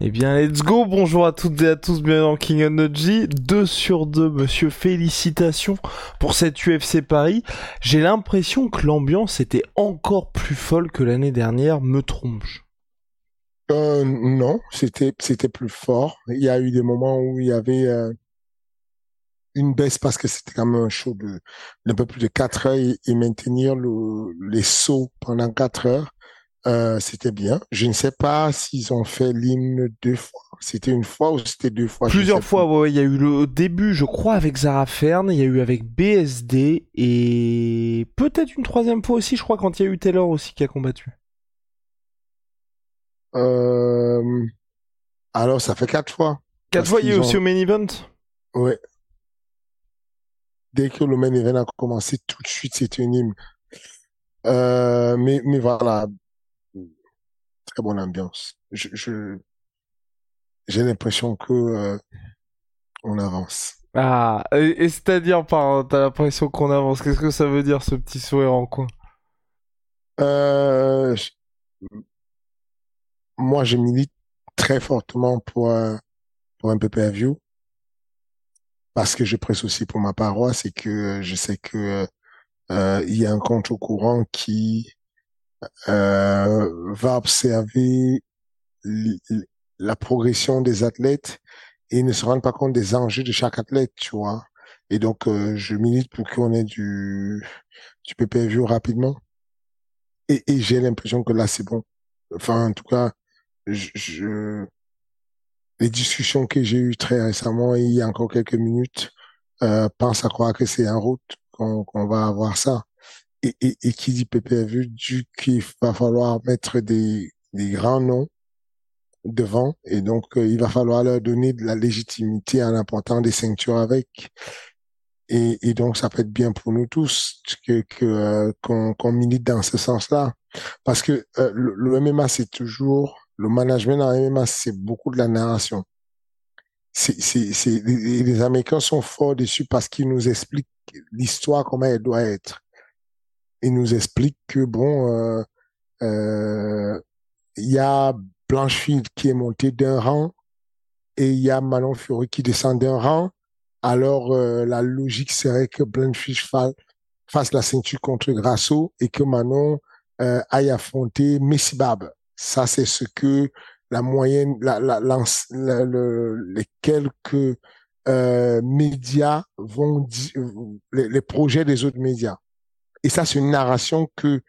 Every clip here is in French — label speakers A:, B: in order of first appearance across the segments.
A: Eh bien, let's go. Bonjour à toutes et à tous. Bienvenue dans King Energy. 2 sur 2, monsieur. Félicitations pour cette UFC Paris. J'ai l'impression que l'ambiance était encore plus folle que l'année dernière. Me trompe-je?
B: Euh, Non, c'était c'était plus fort. Il y a eu des moments où il y avait euh, une baisse parce que c'était quand même un show de d'un peu plus de 4 heures et, maintenir le, les sauts pendant 4 heures. Euh, c'était bien. Je ne sais pas s'ils ont fait l'hymne deux fois. C'était une fois ou c'était deux fois
A: Plusieurs fois, ouais. Il y a eu le début, je crois, avec Zara Fern. Il y a eu avec BSD et peut-être une troisième fois aussi, je crois, quand il y a eu Taylor aussi qui a combattu.
B: Euh... Alors, ça fait quatre fois.
A: Quatre fois, il y a eu aussi au main event.
B: Ouais. Dès que le main event a commencé, tout de suite, c'était une hymne. Euh, mais, mais voilà. Très bonne ambiance. Je, je, j'ai l'impression que, euh, on avance.
A: Ah, et, et c'est-à-dire, par, t'as l'impression qu'on avance. Qu'est-ce que ça veut dire, ce petit sourire en coin?
B: Euh, je- moi, je milite très fortement pour un, pour un pay-per-view parce que je presse aussi pour ma paroisse et que je sais que euh, il y a un compte au courant qui euh, va observer la progression des athlètes et ne se rendre pas compte des enjeux de chaque athlète, tu vois. Et donc, euh, je milite pour qu'on ait du, du pay-per-view rapidement. Et, et j'ai l'impression que là, c'est bon. Enfin, en tout cas, je, je- les discussions que j'ai eues très récemment, il y a encore quelques minutes, euh, pensent à croire que c'est en route qu'on qu'on va avoir ça. Et, et, et qui dit PPV, du qu'il va falloir mettre des, des grands noms devant. Et donc, euh, il va falloir leur donner de la légitimité en apportant des ceintures avec. Et, et donc, ça peut être bien pour nous tous que euh, qu'on qu'on milite dans ce sens-là, parce que euh, le, le MMA c'est toujours le management le MMA c'est beaucoup de la narration. C'est les, les Américains sont forts dessus parce qu'ils nous expliquent l'histoire comment elle doit être. Ils nous expliquent que bon, euh, euh, il y a Blanchfield qui est monté d'un rang et il y a Manon Fury qui descend d'un rang. Alors, euh, la logique serait que Blanchfield fa- fasse la ceinture contre Grasso et que Manon euh, aille affronter Messibab. Ça, c'est ce que la moyenne, la, la, la- le- les quelques euh, médias vont dire, les, les projets des autres médias. Et ça, c'est une narration que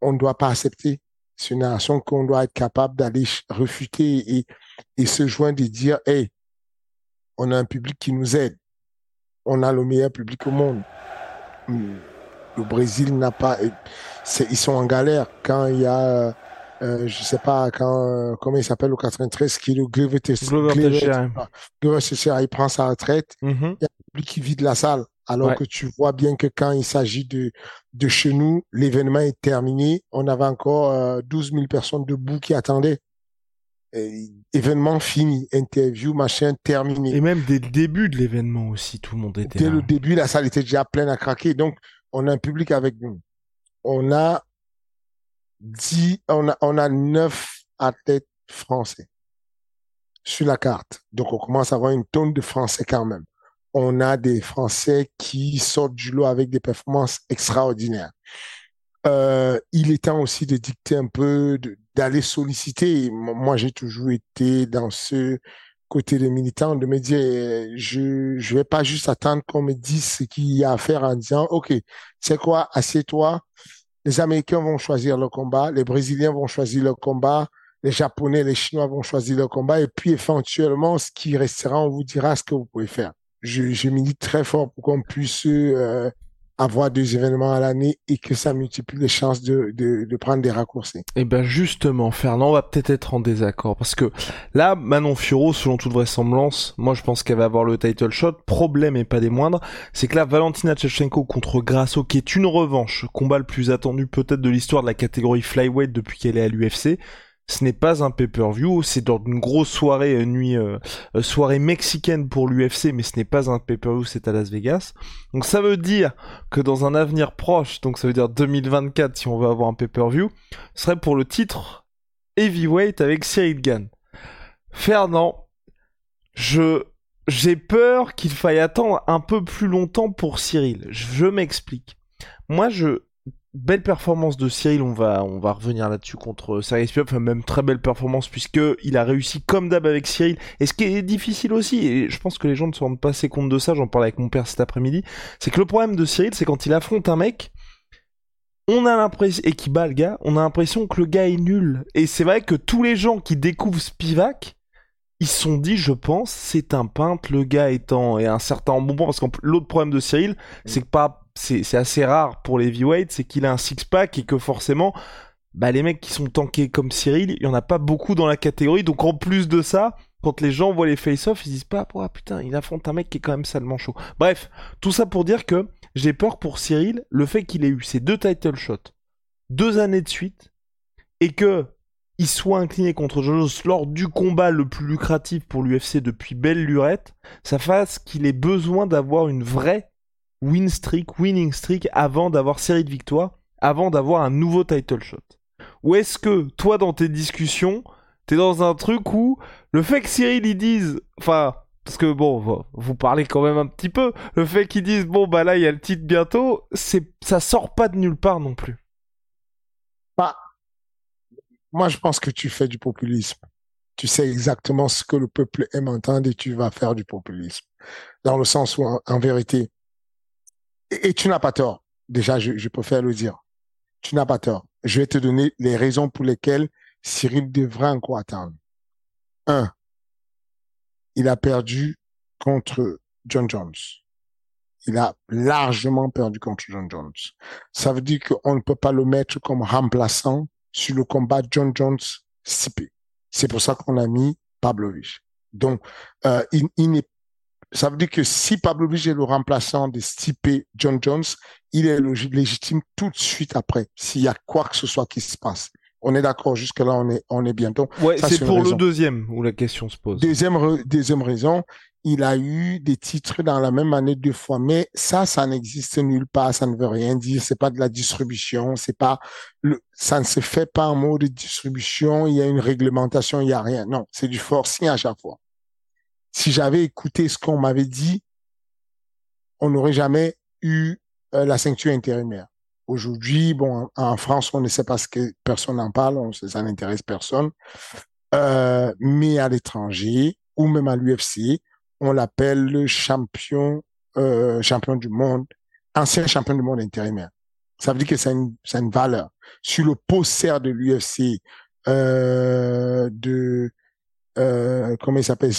B: on ne doit pas accepter. C'est une narration qu'on doit être capable d'aller refuter et, et se joindre et dire, hey, on a un public qui nous aide. On a le meilleur public au monde. Le Brésil n'a pas, ils sont en galère quand il y a, euh, je sais pas, quand, euh, comment il s'appelle au 93, qui est le Glover Teixeira.
A: Glover Teixeira.
B: Il prend sa retraite
A: Mhm.
B: lui qui vide la salle. Alors
A: Ouais.
B: que tu vois bien que quand il s'agit de, de chez nous, l'événement est terminé. On avait encore euh, 12 000 personnes debout qui attendaient. Et, événement fini, interview, machin, terminé.
A: Et même dès le début de l'événement aussi, tout le monde était
B: Dès
A: là.
B: le début, la salle était déjà pleine à craquer. Donc, on a un public avec nous. On a dix, on a, on a neuf athlètes français sur la carte. Donc, on commence à avoir une tonne de français quand même. On a des français qui sortent du lot avec des performances extraordinaires. Euh, il est temps aussi de dicter un peu, d'aller solliciter. Moi, j'ai toujours été dans ce côté des militants de me dire, je je vais pas juste attendre qu'on me dise ce qu'il y a à faire en disant, OK, c'est quoi, assieds-toi. Les Américains vont choisir le combat, les Brésiliens vont choisir le combat, les Japonais, les Chinois vont choisir leur combat et puis éventuellement, ce qui restera, on vous dira ce que vous pouvez faire. Je, je milite très fort pour qu'on puisse euh, avoir deux événements à l'année et que ça multiplie les chances de, de, de prendre des raccourcis.
A: Et eh ben justement, Fernand va peut-être être en désaccord parce que là, Manon Furo, selon toute vraisemblance, moi je pense qu'elle va avoir le title shot. Problème et pas des moindres, c'est que là, Valentina Shevchenko contre Grasso, qui est une revanche, combat le plus attendu peut-être de l'histoire de la catégorie flyweight depuis qu'elle est à l'UFC ce n'est pas un pay-per-view, c'est dans une grosse soirée euh, nuit euh, euh, soirée mexicaine pour l'UFC, mais ce n'est pas un pay-per-view, c'est à Las Vegas. Donc ça veut dire que dans un avenir proche, donc ça veut dire 2024 si on veut avoir un pay-per-view, ce serait pour le titre heavyweight avec Cyril Gann. Fernand, je j'ai peur qu'il faille attendre un peu plus longtemps pour Cyril. Je m'explique. Moi, je belle performance de Cyril, on va, on va revenir là-dessus contre Sergei Spivak, enfin même très belle performance puisque il a réussi comme d'hab avec Cyril. Et ce qui est difficile aussi, et je pense que les gens ne se rendent pas assez compte de ça, j'en parlais avec mon père cet après-midi, c'est que le problème de Cyril, c'est quand il affronte un mec, on a l'impression, et qui bat le gars, on a l'impression que le gars est nul. Et c'est vrai que tous les gens qui découvrent Spivak, ils se sont dit, je pense, c'est un peintre, le gars étant, et un certain bon parce que l'autre problème de Cyril, c'est que pas c'est assez rare pour les heavyweights, c'est qu'il a un six-pack et que forcément, bah, les mecs qui sont tankés comme Cyril, il y en a pas beaucoup dans la catégorie. Donc en plus de ça, quand les gens voient les face-off, ils disent pas, putain, il affronte un mec qui est quand même salement chaud. Bref, tout ça pour dire que j'ai peur pour Cyril, le fait qu'il ait eu ces deux title shots, deux années de suite, et que il soit incliné contre Jojo lors du combat le plus lucratif pour l'UFC depuis belle lurette, ça fasse qu'il ait besoin d'avoir une vraie win streak, winning streak avant d'avoir série de victoires, avant d'avoir un nouveau title shot Ou est-ce que toi dans tes discussions, t'es dans un truc où le fait que Cyril y dise, enfin, parce que bon, vous parlez quand même un petit peu, le fait qu'ils disent bon bah là il y a le titre bientôt, c'est ça sort pas de nulle part non plus.
B: Bah, moi je pense que tu fais du populisme. Tu sais exactement ce que le peuple aime entendre et tu vas faire du populisme. Dans le sens où en vérité, et, tu n'as pas tort. Déjà, je, préfère le dire. Tu n'as pas tort. Je vais te donner les raisons pour lesquelles Cyril devrait encore attendre. Un, il a perdu contre John Jones. Il a largement perdu contre John Jones. Ça veut dire qu'on ne peut pas le mettre comme remplaçant sur le combat John Jones CP. C'est pour ça qu'on a mis Pavlovich. Donc, euh, il, il n'est ça veut dire que si Pablo Vige est le remplaçant de Stipe John Jones, il est légitime tout de suite après, s'il y a quoi que ce soit qui se passe. On est d'accord, jusque-là, on est, on est bien.
A: ouais, c'est pour le deuxième où la question se pose.
B: Deuxième, deuxième raison, il a eu des titres dans la même année deux fois, mais ça, ça n'existe nulle part, ça ne veut rien dire, c'est pas de la distribution, c'est pas le, ça ne se fait pas en mode de distribution, il y a une réglementation, il y a rien. Non, c'est du forcing à chaque fois si j'avais écouté ce qu'on m'avait dit, on n'aurait jamais eu euh, la ceinture intérimaire. Aujourd'hui, bon, en, France, on ne sait pas ce que personne n'en parle, on, ça n'intéresse personne. Euh, mais à l'étranger ou même à l'UFC, on l'appelle le champion, euh, champion du monde, ancien champion du monde intérimaire. Ça veut dire que c'est une, une valeur. Sur le poster de l'UFC, euh, de, euh, comment il s'appelle,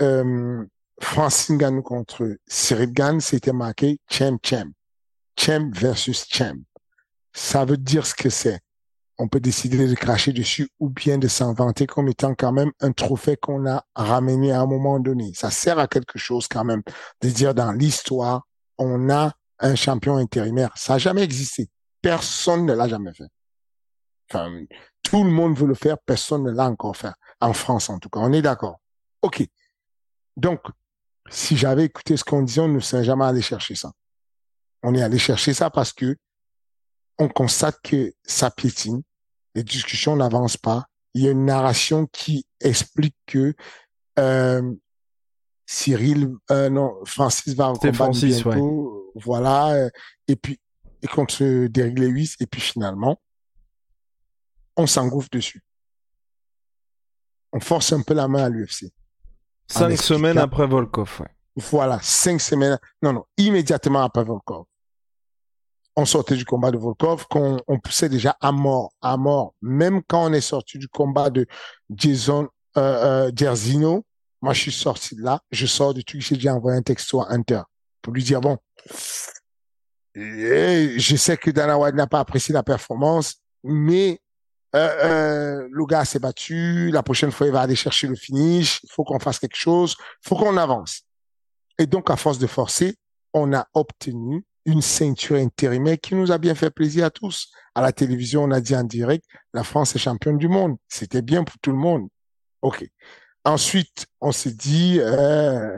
B: euh, Francine Ganou contre Cyril Gann, c'était marqué Champ Champ. Champ versus Champ. Ça veut dire ce que c'est. On peut décider de cracher dessus ou bien de s'en vanter comme étant quand même un trophée qu'on a ramené à un moment donné. Ça sert à quelque chose quand même de dire dans l'histoire, on a un champion intérimaire. Ça n'a jamais existé. Personne ne l'a jamais fait. Tout le monde veut le faire, personne ne l'a encore fait. En France, en tout cas. On est d'accord. OK. Donc, si j'avais écouté ce qu'on disait, on ne serait jamais allé chercher ça. On est allé chercher ça parce que on constate que ça piétine, les discussions n'avancent pas. Il y a une narration qui explique que euh, Cyril, euh, non, Francis va combattre Francis, bientôt, voilà, euh, et puis et contre Derrick Lewis, et puis finalement, on s'engouffre dessus. On force un peu la main à l'UFC.
A: Cinq semaines après Volkov, ouais.
B: Voilà, cinq semaines. Non, non, immédiatement après Volkov. on sortait du combat de Volkov, qu'on on poussait déjà à mort, à mort. Même quand on est sorti du combat de Jason euh, euh, moi je suis sorti de là, je sors du truc, j'ai déjà envoyé un texto à Hunter pour lui dire bon, je sais que Dana White n'a pas apprécié la performance, mais euh, euh, le gars s'est battu, la prochaine fois il va aller chercher le finish, il faut qu'on fasse quelque chose, il faut qu'on avance. Et donc à force de forcer, on a obtenu une ceinture intérimaire qui nous a bien fait plaisir à tous. À la télévision, on a dit en direct, la France est championne du monde. C'était bien pour tout le monde. OK. Ensuite, on s'est dit, euh,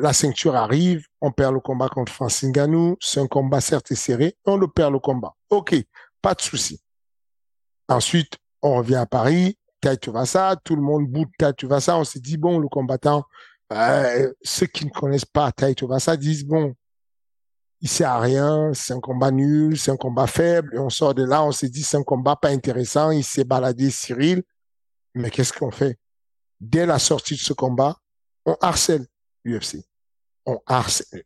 B: la ceinture arrive, on perd le combat contre Francine Ganou, c'est un combat certes serré, on le perd le combat. OK, pas de souci. Ensuite, on revient à Paris, ça, tout le monde bout de ça. on s'est dit, bon, le combattant, euh, ceux qui ne connaissent pas ça disent, bon, il sert à rien, c'est un combat nul, c'est un combat faible, et on sort de là, on s'est dit, c'est un combat pas intéressant, il s'est baladé Cyril, mais qu'est-ce qu'on fait? Dès la sortie de ce combat, on harcèle l'UFC. On harcèle.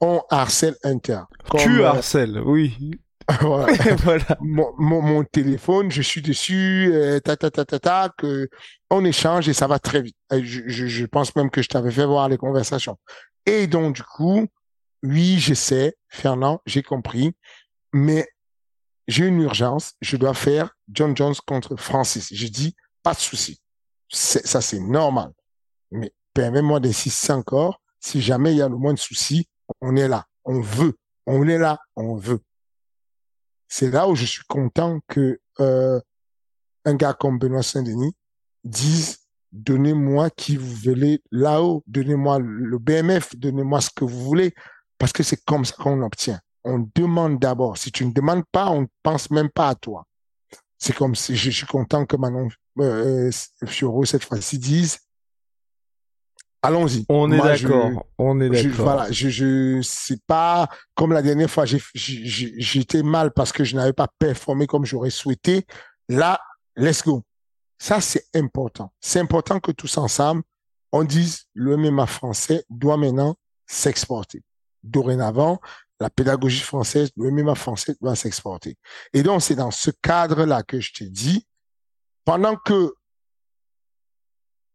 B: On harcèle Inter.
A: tu euh, harcèles, oui.
B: voilà. Mon, mon, téléphone, je suis dessus, euh, ta, ta, ta, ta, ta, que on échange et ça va très vite. Je, je, je pense même que je t'avais fait voir les conversations. Et donc, du coup, oui, je sais, Fernand, j'ai compris, mais j'ai une urgence, je dois faire John Jones contre Francis. Je dis, pas de souci. Ça, c'est normal. Mais permets-moi d'insister encore, si jamais il y a le moins de soucis, on est là. On veut. On est là. On veut. C'est là où je suis content que euh, un gars comme Benoît Saint-Denis dise donnez-moi qui vous voulez là-haut, donnez-moi le BMF, donnez-moi ce que vous voulez, parce que c'est comme ça qu'on obtient. On demande d'abord. Si tu ne demandes pas, on ne pense même pas à toi. C'est comme si je suis content que Manon euh, Fioro cette fois-ci dise Allons-y.
A: On est d'accord. On est d'accord.
B: Voilà, je, je, c'est pas comme la dernière fois. J'étais mal parce que je n'avais pas performé comme j'aurais souhaité. Là, let's go. Ça, c'est important. C'est important que tous ensemble, on dise le MMA français doit maintenant s'exporter. Dorénavant, la pédagogie française, le MMA français doit s'exporter. Et donc, c'est dans ce cadre-là que je te dis, pendant que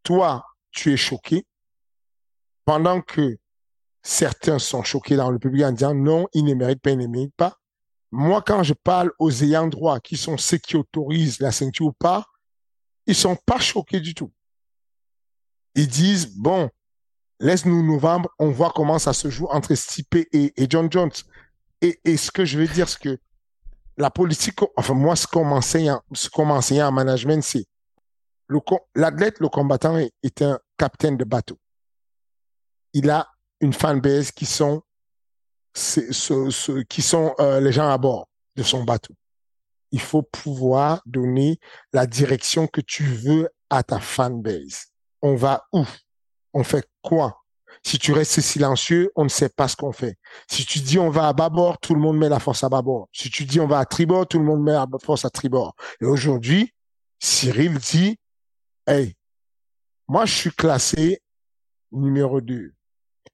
B: toi, tu es choqué, pendant que certains sont choqués dans le public en disant non, il ne mérite pas, il ne mérite pas. Moi, quand je parle aux ayants droit, qui sont ceux qui autorisent la ceinture ou pas, ils sont pas choqués du tout. Ils disent, bon, laisse-nous novembre, on voit comment ça se joue entre Stipe et, John Jones. Et, ce que je veux dire, c'est que la politique, enfin, moi, ce qu'on m'enseigne, ce qu'on en management, c'est l'athlète, le combattant est un capitaine de bateau il a une fanbase qui sont qui sont euh, les gens à bord de son bateau. Il faut pouvoir donner la direction que tu veux à ta fanbase. On va où? On fait quoi? Si tu restes silencieux, on ne sait pas ce qu'on fait. Si tu dis on va à bâbord, tout le monde met la force à bâbord. Si tu dis on va à tribord, tout le monde met la force à tribord. Et aujourd'hui, Cyril dit, hey, moi je suis classé numéro 2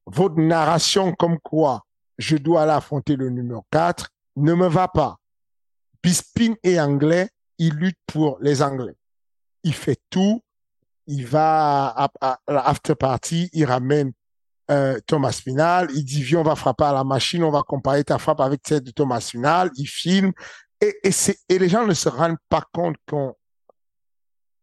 B: votre narration comme quoi je dois aller affronter le numéro 4 ne me va pas. Bispin est anglais, il lutte pour les Anglais. Il fait tout. Il va à, l'after party, il ramène euh, Thomas Final, il dit viens on va frapper à la machine, on va comparer ta frappe avec celle de Thomas Final, il filme et, et, et les gens ne se rendent pas compte qu'on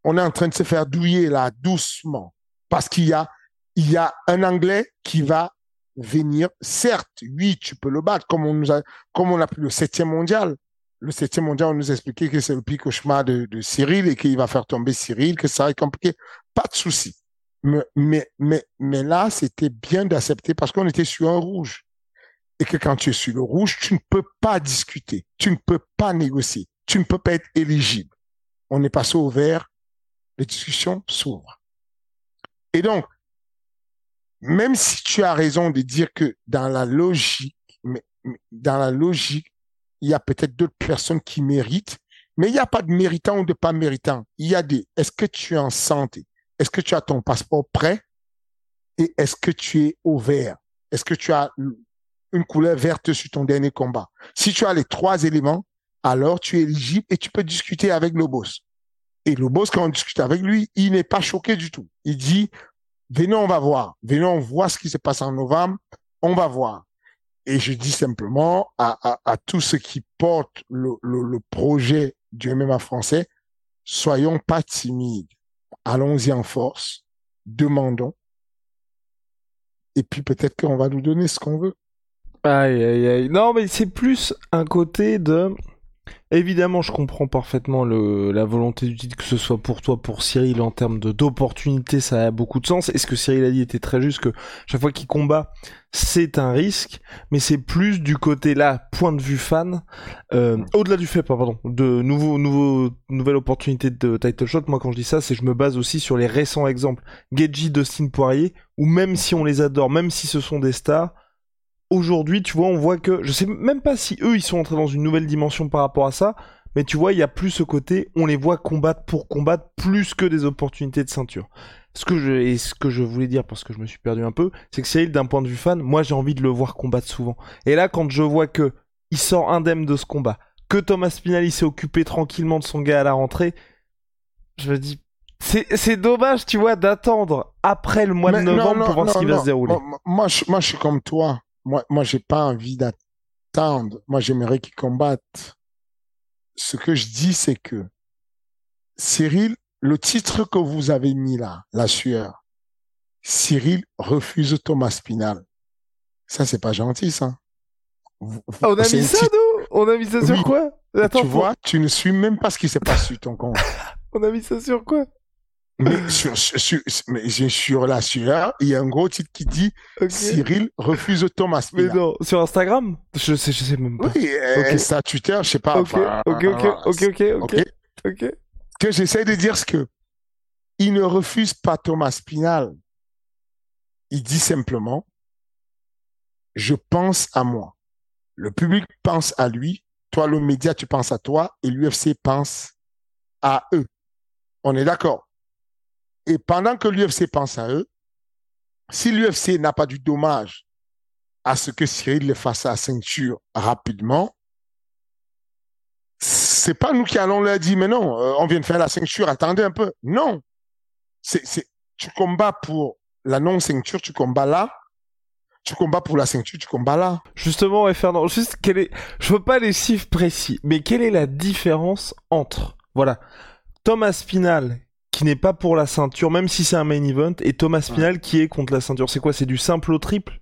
B: on est en train de se faire douiller là doucement parce qu'il y a il y a un Anglais qui va venir. Certes, oui, tu peux le battre, comme on nous a, comme on a pris le septième mondial. Le septième mondial, on nous a expliqué que c'est le pire cauchemar de, de Cyril et qu'il va faire tomber Cyril, que ça va être compliqué. Pas de souci. Mais, mais, mais, mais là, c'était bien d'accepter parce qu'on était sur un rouge. Et que quand tu es sur le rouge, tu ne peux pas discuter. Tu ne peux pas négocier. Tu ne peux pas être éligible. On est passé au vert. Les discussions s'ouvrent. Et donc, même si tu as raison de dire que dans la logique, dans la logique, il y a peut-être d'autres personnes qui méritent, mais il n'y a pas de méritant ou de pas méritant. Il y a des, est-ce que tu es en santé? Est-ce que tu as ton passeport prêt? Et est-ce que tu es ouvert? Est-ce que tu as une couleur verte sur ton dernier combat? Si tu as les trois éléments, alors tu es éligible et tu peux discuter avec le boss. Et le boss, quand on discute avec lui, il n'est pas choqué du tout. Il dit, venez, on va voir. Venez, on voit ce qui se passe en novembre. On va voir. Et je dis simplement à, à, à tous ceux qui portent le, le, le projet du MMA français, soyons pas timides. Allons-y en force. Demandons. Et puis peut-être qu'on va nous donner ce qu'on veut.
A: Aïe, aïe, aïe. Non, mais c'est plus un côté de. Évidemment, je comprends parfaitement la volonté du titre, que ce soit pour toi, pour Cyril, en termes de d'opportunité, ça a beaucoup de sens. Et ce que Cyril a dit était très juste, que chaque fois qu'il combat, c'est un risque, mais c'est plus du côté là, point de vue fan, euh, au-delà du fait, pardon, de nouveaux, nouvelles opportunités de title shot. Moi, quand je dis ça, c'est je me base aussi sur les récents exemples. Geji, Dustin Poirier, où même si on les adore, même si ce sont des stars, aujourd'hui, tu vois, on voit que, je sais même pas si eux, ils sont entrés dans une nouvelle dimension par rapport à ça, mais tu vois, il y a plus ce côté, on les voit combattre pour combattre plus que des opportunités de ceinture. Ce que je, et ce que je voulais dire, parce que je me suis perdu un peu, c'est que Cyril, d'un point de vue fan, moi, j'ai envie de le voir combattre souvent. Et là, quand je vois que il sort indemne de ce combat, que Thomas Spinelli s'est occupé tranquillement de son gars à la rentrée, je me dis, c'est dommage, tu vois, d'attendre après le mois de novembre pour voir ce qui va se dérouler.
B: Moi, moi, je, moi, je suis comme toi moi, moi, j'ai pas envie d'attendre. Moi, j'aimerais qu'ils combattent. Ce que je dis, c'est que Cyril, le titre que vous avez mis là, la sueur, Cyril refuse Thomas Spinal. Ça, c'est pas gentil, ça.
A: On a mis ça, nous? On a mis ça sur quoi?
B: Attends, Tu vois, tu ne suis même pas ce qui s'est passé sur ton compte.
A: on a mis ça sur quoi?
B: Mais sur, sur, mais sur la sueur, il y a un gros titre qui dit Cyril refuse Thomas
A: Mais non, sur Instagram? Je sais, je sais même pas.
B: Oui, okay. ça Twitter, je sais pas.
A: Ok, ok, ok, ok, ok, ok.
B: Que j'essaie de dire, ce que il ne refuse pas Thomas Spinal. Il dit simplement, je pense à moi. Le public pense à lui. Toi, le média, tu penses à toi et l'UFC pense à eux. On est d'accord? Et pendant que l'UFC pense à eux, si l'UFC n'a pas du dommage à ce que Cyril le fasse à ceinture rapidement, c'est pas nous qui allons leur dire, mais non, euh, on vient de faire la ceinture, attendez un peu. Non. Tu combats pour la non-ceinture, tu combats là. Tu combats pour la ceinture, tu combats là.
A: Justement, ouais, Fernand, juste, quel est, je veux pas les chiffres précis, mais quelle est la différence entre, voilà, Thomas Spinal, qui n'est pas pour la ceinture, même si c'est un main event, et Thomas Spinal qui est contre la ceinture. C'est quoi C'est du simple au triple?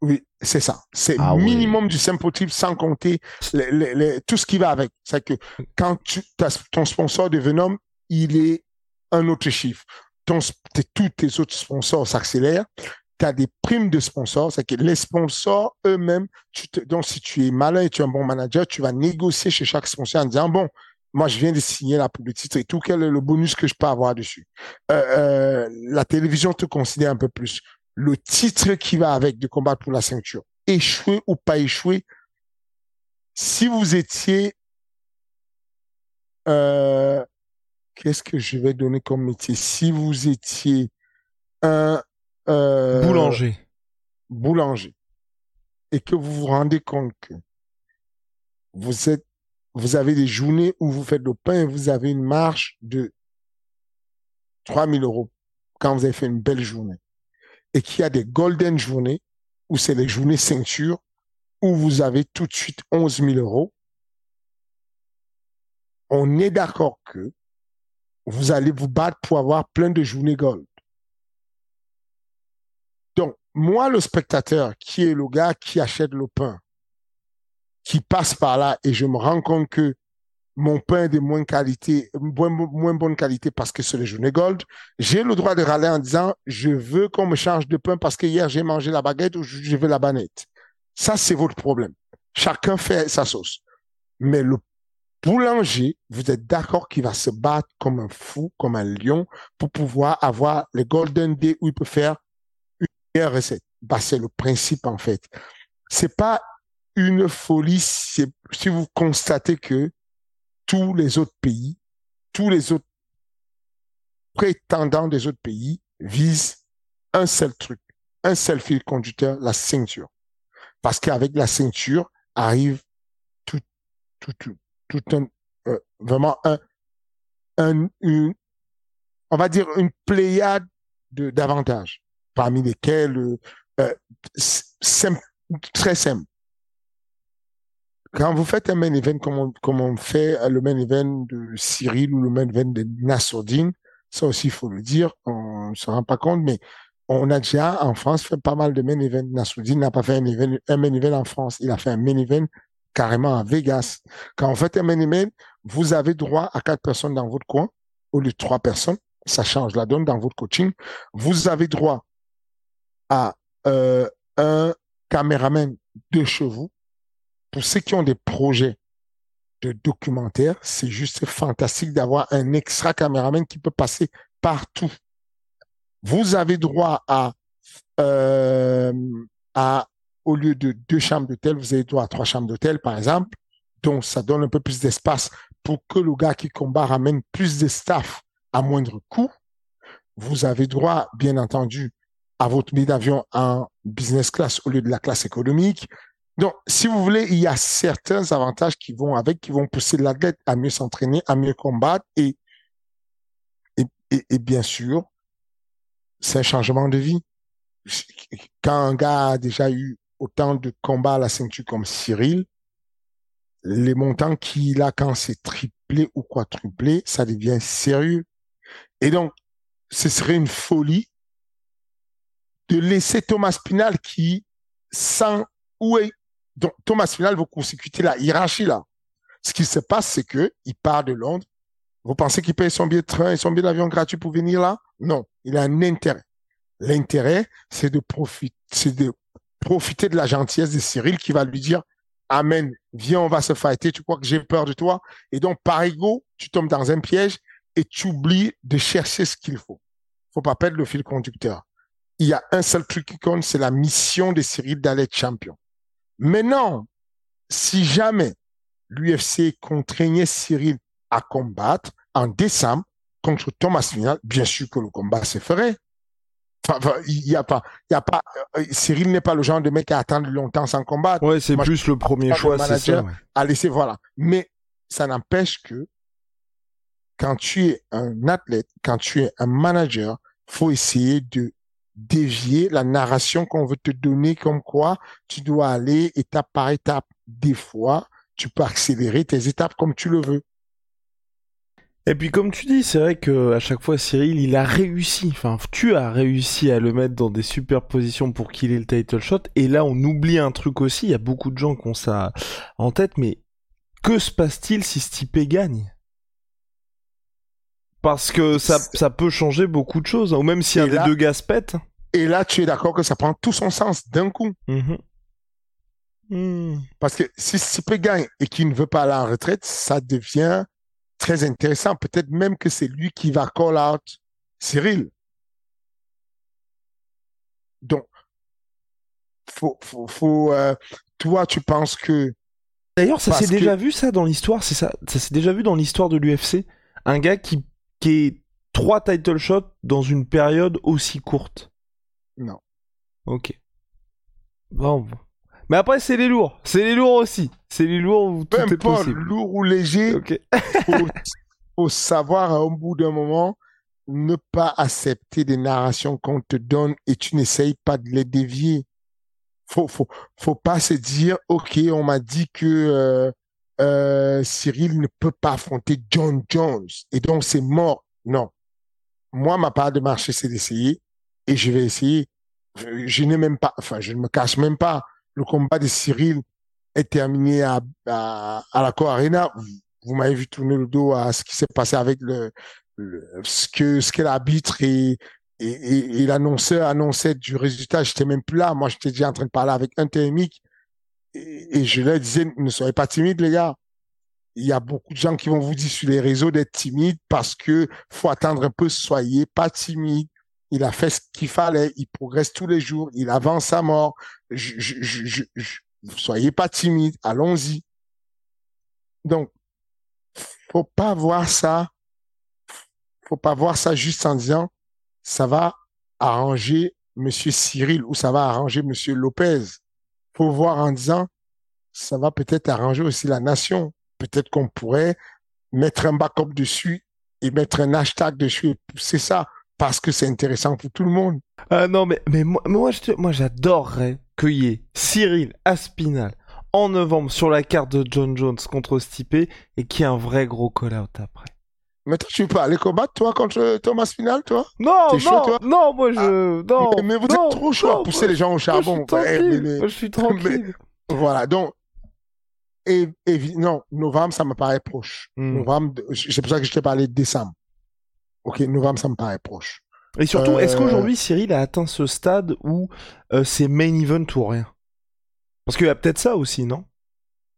B: Oui, c'est ça. C'est ah minimum du simple au triple, sans compter les, les, les, tout ce qui va avec. C'est que quand tu as ton sponsor de Venom, il est un autre chiffre. Ton, tous tes autres sponsors s'accélèrent. Tu as des primes de sponsors, c'est que les sponsors eux-mêmes, donc si tu es malin et tu es un bon manager, tu vas négocier chez chaque sponsor en disant, bon, moi, je viens de signer la pour le titre et tout. Quel est le bonus que je peux avoir dessus? Euh, euh, La télévision te considère un peu plus. Le titre qui va avec de combattre pour la ceinture, échouer ou pas échouer, si vous étiez... Euh, Qu'est-ce que je vais donner comme métier? Si vous étiez un... Euh,
A: boulanger.
B: Boulanger. Et que vous vous rendez compte que vous êtes vous avez des journées où vous faites le pain et vous avez une marge de 3000 euros quand vous avez fait une belle journée. Et qu'il y a des golden journées où c'est les journées ceinture où vous avez tout de suite 11 000 euros. On est d'accord que vous allez vous battre pour avoir plein de journées gold. Donc, moi, le spectateur, qui est le gars qui achète le pain, qui passe par là et je me rends compte que mon pain est de moins qualité, moins, bonne qualité parce que c'est le journée gold, j'ai le droit de râler en disant je veux qu'on me change de pain parce que hier j'ai mangé la baguette ou je veux la banette. Ça, c'est votre problème. Chacun fait sa sauce. Mais le boulanger, vous êtes d'accord qu'il va se battre comme un fou, comme un lion pour pouvoir avoir les golden day où il peut faire une meilleure recette. Bah, c'est le principe, en fait. C'est pas une folie si vous constatez que tous les autres pays, tous les autres prétendants des autres pays visent un seul truc, un seul fil conducteur, la ceinture. Parce qu'avec la ceinture arrive tout, tout, tout, tout un, euh, vraiment un, un, une, on va dire une pléiade de d'avantages, parmi lesquels euh, euh simple, très simple. Quand vous faites un main event comme on, comme on fait le main event de Cyril ou le main event de Nassourdine, ça aussi il faut le dire, on ne se rend pas compte, mais on a déjà en France fait pas mal de main event. Nassourdine n'a pas fait un, un main event en France, il a fait un main event carrément à Vegas. Quand vous faites un main event, vous avez droit à quatre personnes dans votre coin au lieu de trois personnes ça change la donne dans votre coaching. Vous avez droit à euh, un caméraman de chevaux. Pour ceux qui ont des projets de documentaire, c'est juste fantastique d'avoir un extra caméraman qui peut passer partout. Vous avez droit à, euh, à au lieu de deux chambres d'hôtel, vous avez droit à trois chambres d'hôtel, par exemple. Donc, ça donne un peu plus d'espace pour que le gars qui combat ramène plus de staff à moindre coût. Vous avez droit, bien entendu, à votre billet d'avion en business class au lieu de la classe économique. Donc, si vous voulez, il y a certains avantages qui vont avec, qui vont pousser l'athlète à mieux s'entraîner, à mieux combattre et, et, et, bien sûr, c'est un changement de vie. Quand un gars a déjà eu autant de combats à la ceinture comme Cyril, les montants qu'il a quand c'est triplé ou quadruplé, ça devient sérieux. Et donc, ce serait une folie de laisser Thomas Pinal qui, sans, où est, donc Thomas Pinal vous consécuter la hiérarchie là. Ce qui se passe, c'est que il part de Londres. Vous pensez qu'il paye son billet de train et son billet d'avion gratuit pour venir là? Non. Il a un intérêt. L'intérêt, c'est de profiter, c'est de profiter de la gentillesse de Cyril qui va lui dire, Amen, viens, on va se fighter, tu crois que j'ai peur de toi? Et donc, par ego, tu tombes dans un piège et tu oublies de chercher ce qu'il faut. Faut pas perdre le fil conducteur. Il y a un seul truc qui compte, c'est la mission de Cyril d'aller champion. Maintenant, si jamais l'UFC contraignait Cyril à combattre en décembre contre Thomas Final, bien sûr que le combat se ferait. Enfin, il y a pas, il a pas, euh, Cyril n'est pas le genre de mec à attendre longtemps sans combattre.
A: Ouais, c'est plus le premier choix, c'est ça.
B: À laisser, voilà. Mais ça n'empêche que quand tu es un athlète, quand tu es un manager, faut essayer de dévier la narration qu'on veut te donner comme quoi tu dois aller étape par étape. Des fois, tu peux accélérer tes étapes comme tu le veux.
A: Et puis comme tu dis, c'est vrai que à chaque fois Cyril, il a réussi. Enfin, tu as réussi à le mettre dans des super positions pour qu'il ait le title shot. Et là, on oublie un truc aussi. Il y a beaucoup de gens qui ont ça en tête, mais que se passe-t-il si Stipe gagne? Parce que ça, ça peut changer beaucoup de choses, ou même si un des deux gars se pète.
B: Et là, tu es d'accord que ça prend tout son sens d'un coup. Mm-hmm. Mm. Parce que si Stipe gagne et qu'il ne veut pas aller en retraite, ça devient très intéressant. Peut-être même que c'est lui qui va call out Cyril. Donc, faut, faut, faut euh, toi, tu penses que.
A: D'ailleurs, ça s'est déjà vu ça dans l'histoire. C'est ça, ça s'est déjà vu dans l'histoire de l'UFC. Un gars qui qui est trois title shots dans une période aussi courte
B: Non.
A: Ok. Bon. Mais après, c'est les lourds. C'est les lourds aussi. C'est les lourds où tout est possible.
B: lourd ou léger. Ok. faut, savoir, au bout d'un moment, ne pas accepter des narrations qu'on te donne et tu n'essayes pas de les dévier. Faut, faut, faut pas se dire, OK, on m'a dit que euh, euh, Cyril ne peut pas affronter John Jones et donc c'est mort. Non. Moi, ma part de marché, c'est d'essayer et je vais essayer. Je, n'ai même pas, enfin, je ne me cache même pas. Le combat de Cyril est terminé à, à, la Co Arena. Vous, m'avez vu tourner le dos à ce qui s'est passé avec le, ce que ce que l'arbitre et, et, et, l'annonceur annonçait du résultat. J'étais même plus là. Moi, j'étais déjà en train de parler avec un thermique et, je leur disais, ne soyez pas timides, les gars. Il y a beaucoup de gens qui vont vous dire sur les réseaux d'être timides parce que faut attendre un peu. Soyez pas timides. Il a fait ce qu'il fallait. Il progresse tous les jours. Il avance à mort. Je, je, je, soyez pas timides. Allons-y. Donc, faut pas voir ça. Faut pas voir ça juste en disant, ça va arranger Monsieur Cyril ou ça va arranger Monsieur Lopez faut voir en disant, ça va peut-être arranger aussi la nation. Peut-être qu'on pourrait mettre un backup dessus et mettre un hashtag dessus. C'est ça, parce que c'est intéressant pour tout le monde.
A: Ah non, mais, mais moi, moi, je moi j'adorerais qu'il y ait Cyril Aspinal en novembre sur la carte de John Jones contre Stipe et qu'il y ait un vrai gros call-out après.
B: Mais toi, tu veux pas aller combattre, toi, contre Thomas Final, toi?
A: Non,
B: T'es chaud,
A: non,
B: toi?
A: non, moi je... non,
B: mais, vous
A: non,
B: êtes trop chaud
A: non,
B: à pousser
A: moi,
B: les gens au
A: moi, je
B: charbon.
A: suis
B: Ouais,
A: tranquille,
B: mais- mais-
A: moi, je suis tranquille.
B: Voilà, donc, et, et- non, novembre, ça me paraît proche.
A: Hmm.
B: Novembre, c'est pour ça que je t'ai parlé de décembre. Ok, novembre, ça me paraît proche.
A: Et surtout, est-ce
B: Euh,
A: qu'aujourd'hui Cyril a atteint ce stade où euh, c'est main event ou rien? Parce qu'il y a peut-être ça aussi, non?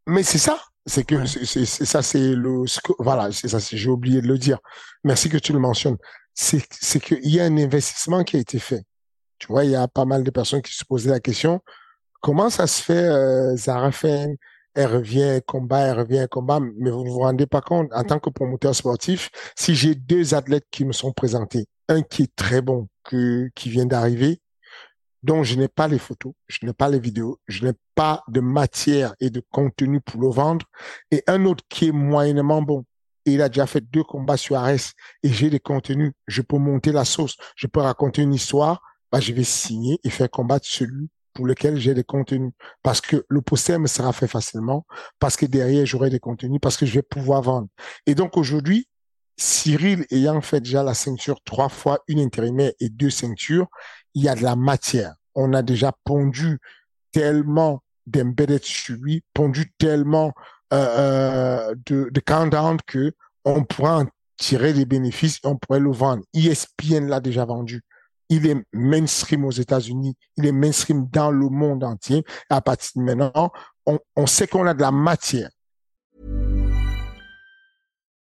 B: Mais c'est ça, c'est que c'est ça, c'est le voilà, c'est ça, j'ai oublié de le dire. Merci que tu le mentionnes. C'est c'est qu'il y a un investissement qui a été fait. Tu vois, il y a pas mal de personnes qui se posaient la question comment ça se fait, euh, Zara Fain, elle revient, combat, elle revient, combat, mais vous ne vous rendez pas compte, en tant que promoteur sportif, si j'ai deux athlètes qui me sont présentés, un qui est très bon, que, qui vient d'arriver, dont je n'ai pas les photos, je n'ai pas les vidéos, je n'ai pas de matière et de contenu pour le vendre, et un autre qui est moyennement bon. Et il a déjà fait deux combats sur Ares et j'ai des contenus. Je peux monter la sauce, je peux raconter une histoire. Bah, je vais signer et faire combattre celui pour lequel j'ai des contenus. Parce que le poster me sera fait facilement, parce que derrière j'aurai des contenus, parce que je vais pouvoir vendre. Et donc aujourd'hui, Cyril ayant fait déjà la ceinture trois fois, une intérimaire et deux ceintures, il y a de la matière. On a déjà pondu tellement d'embedded lui, pondu tellement euh, euh, de, de countdown que on pourra en tirer des bénéfices et on pourrait le vendre. ESPN l'a déjà vendu. Il est mainstream aux États-Unis, il est mainstream dans le monde entier. À partir de maintenant, on, on sait qu'on a de la matière.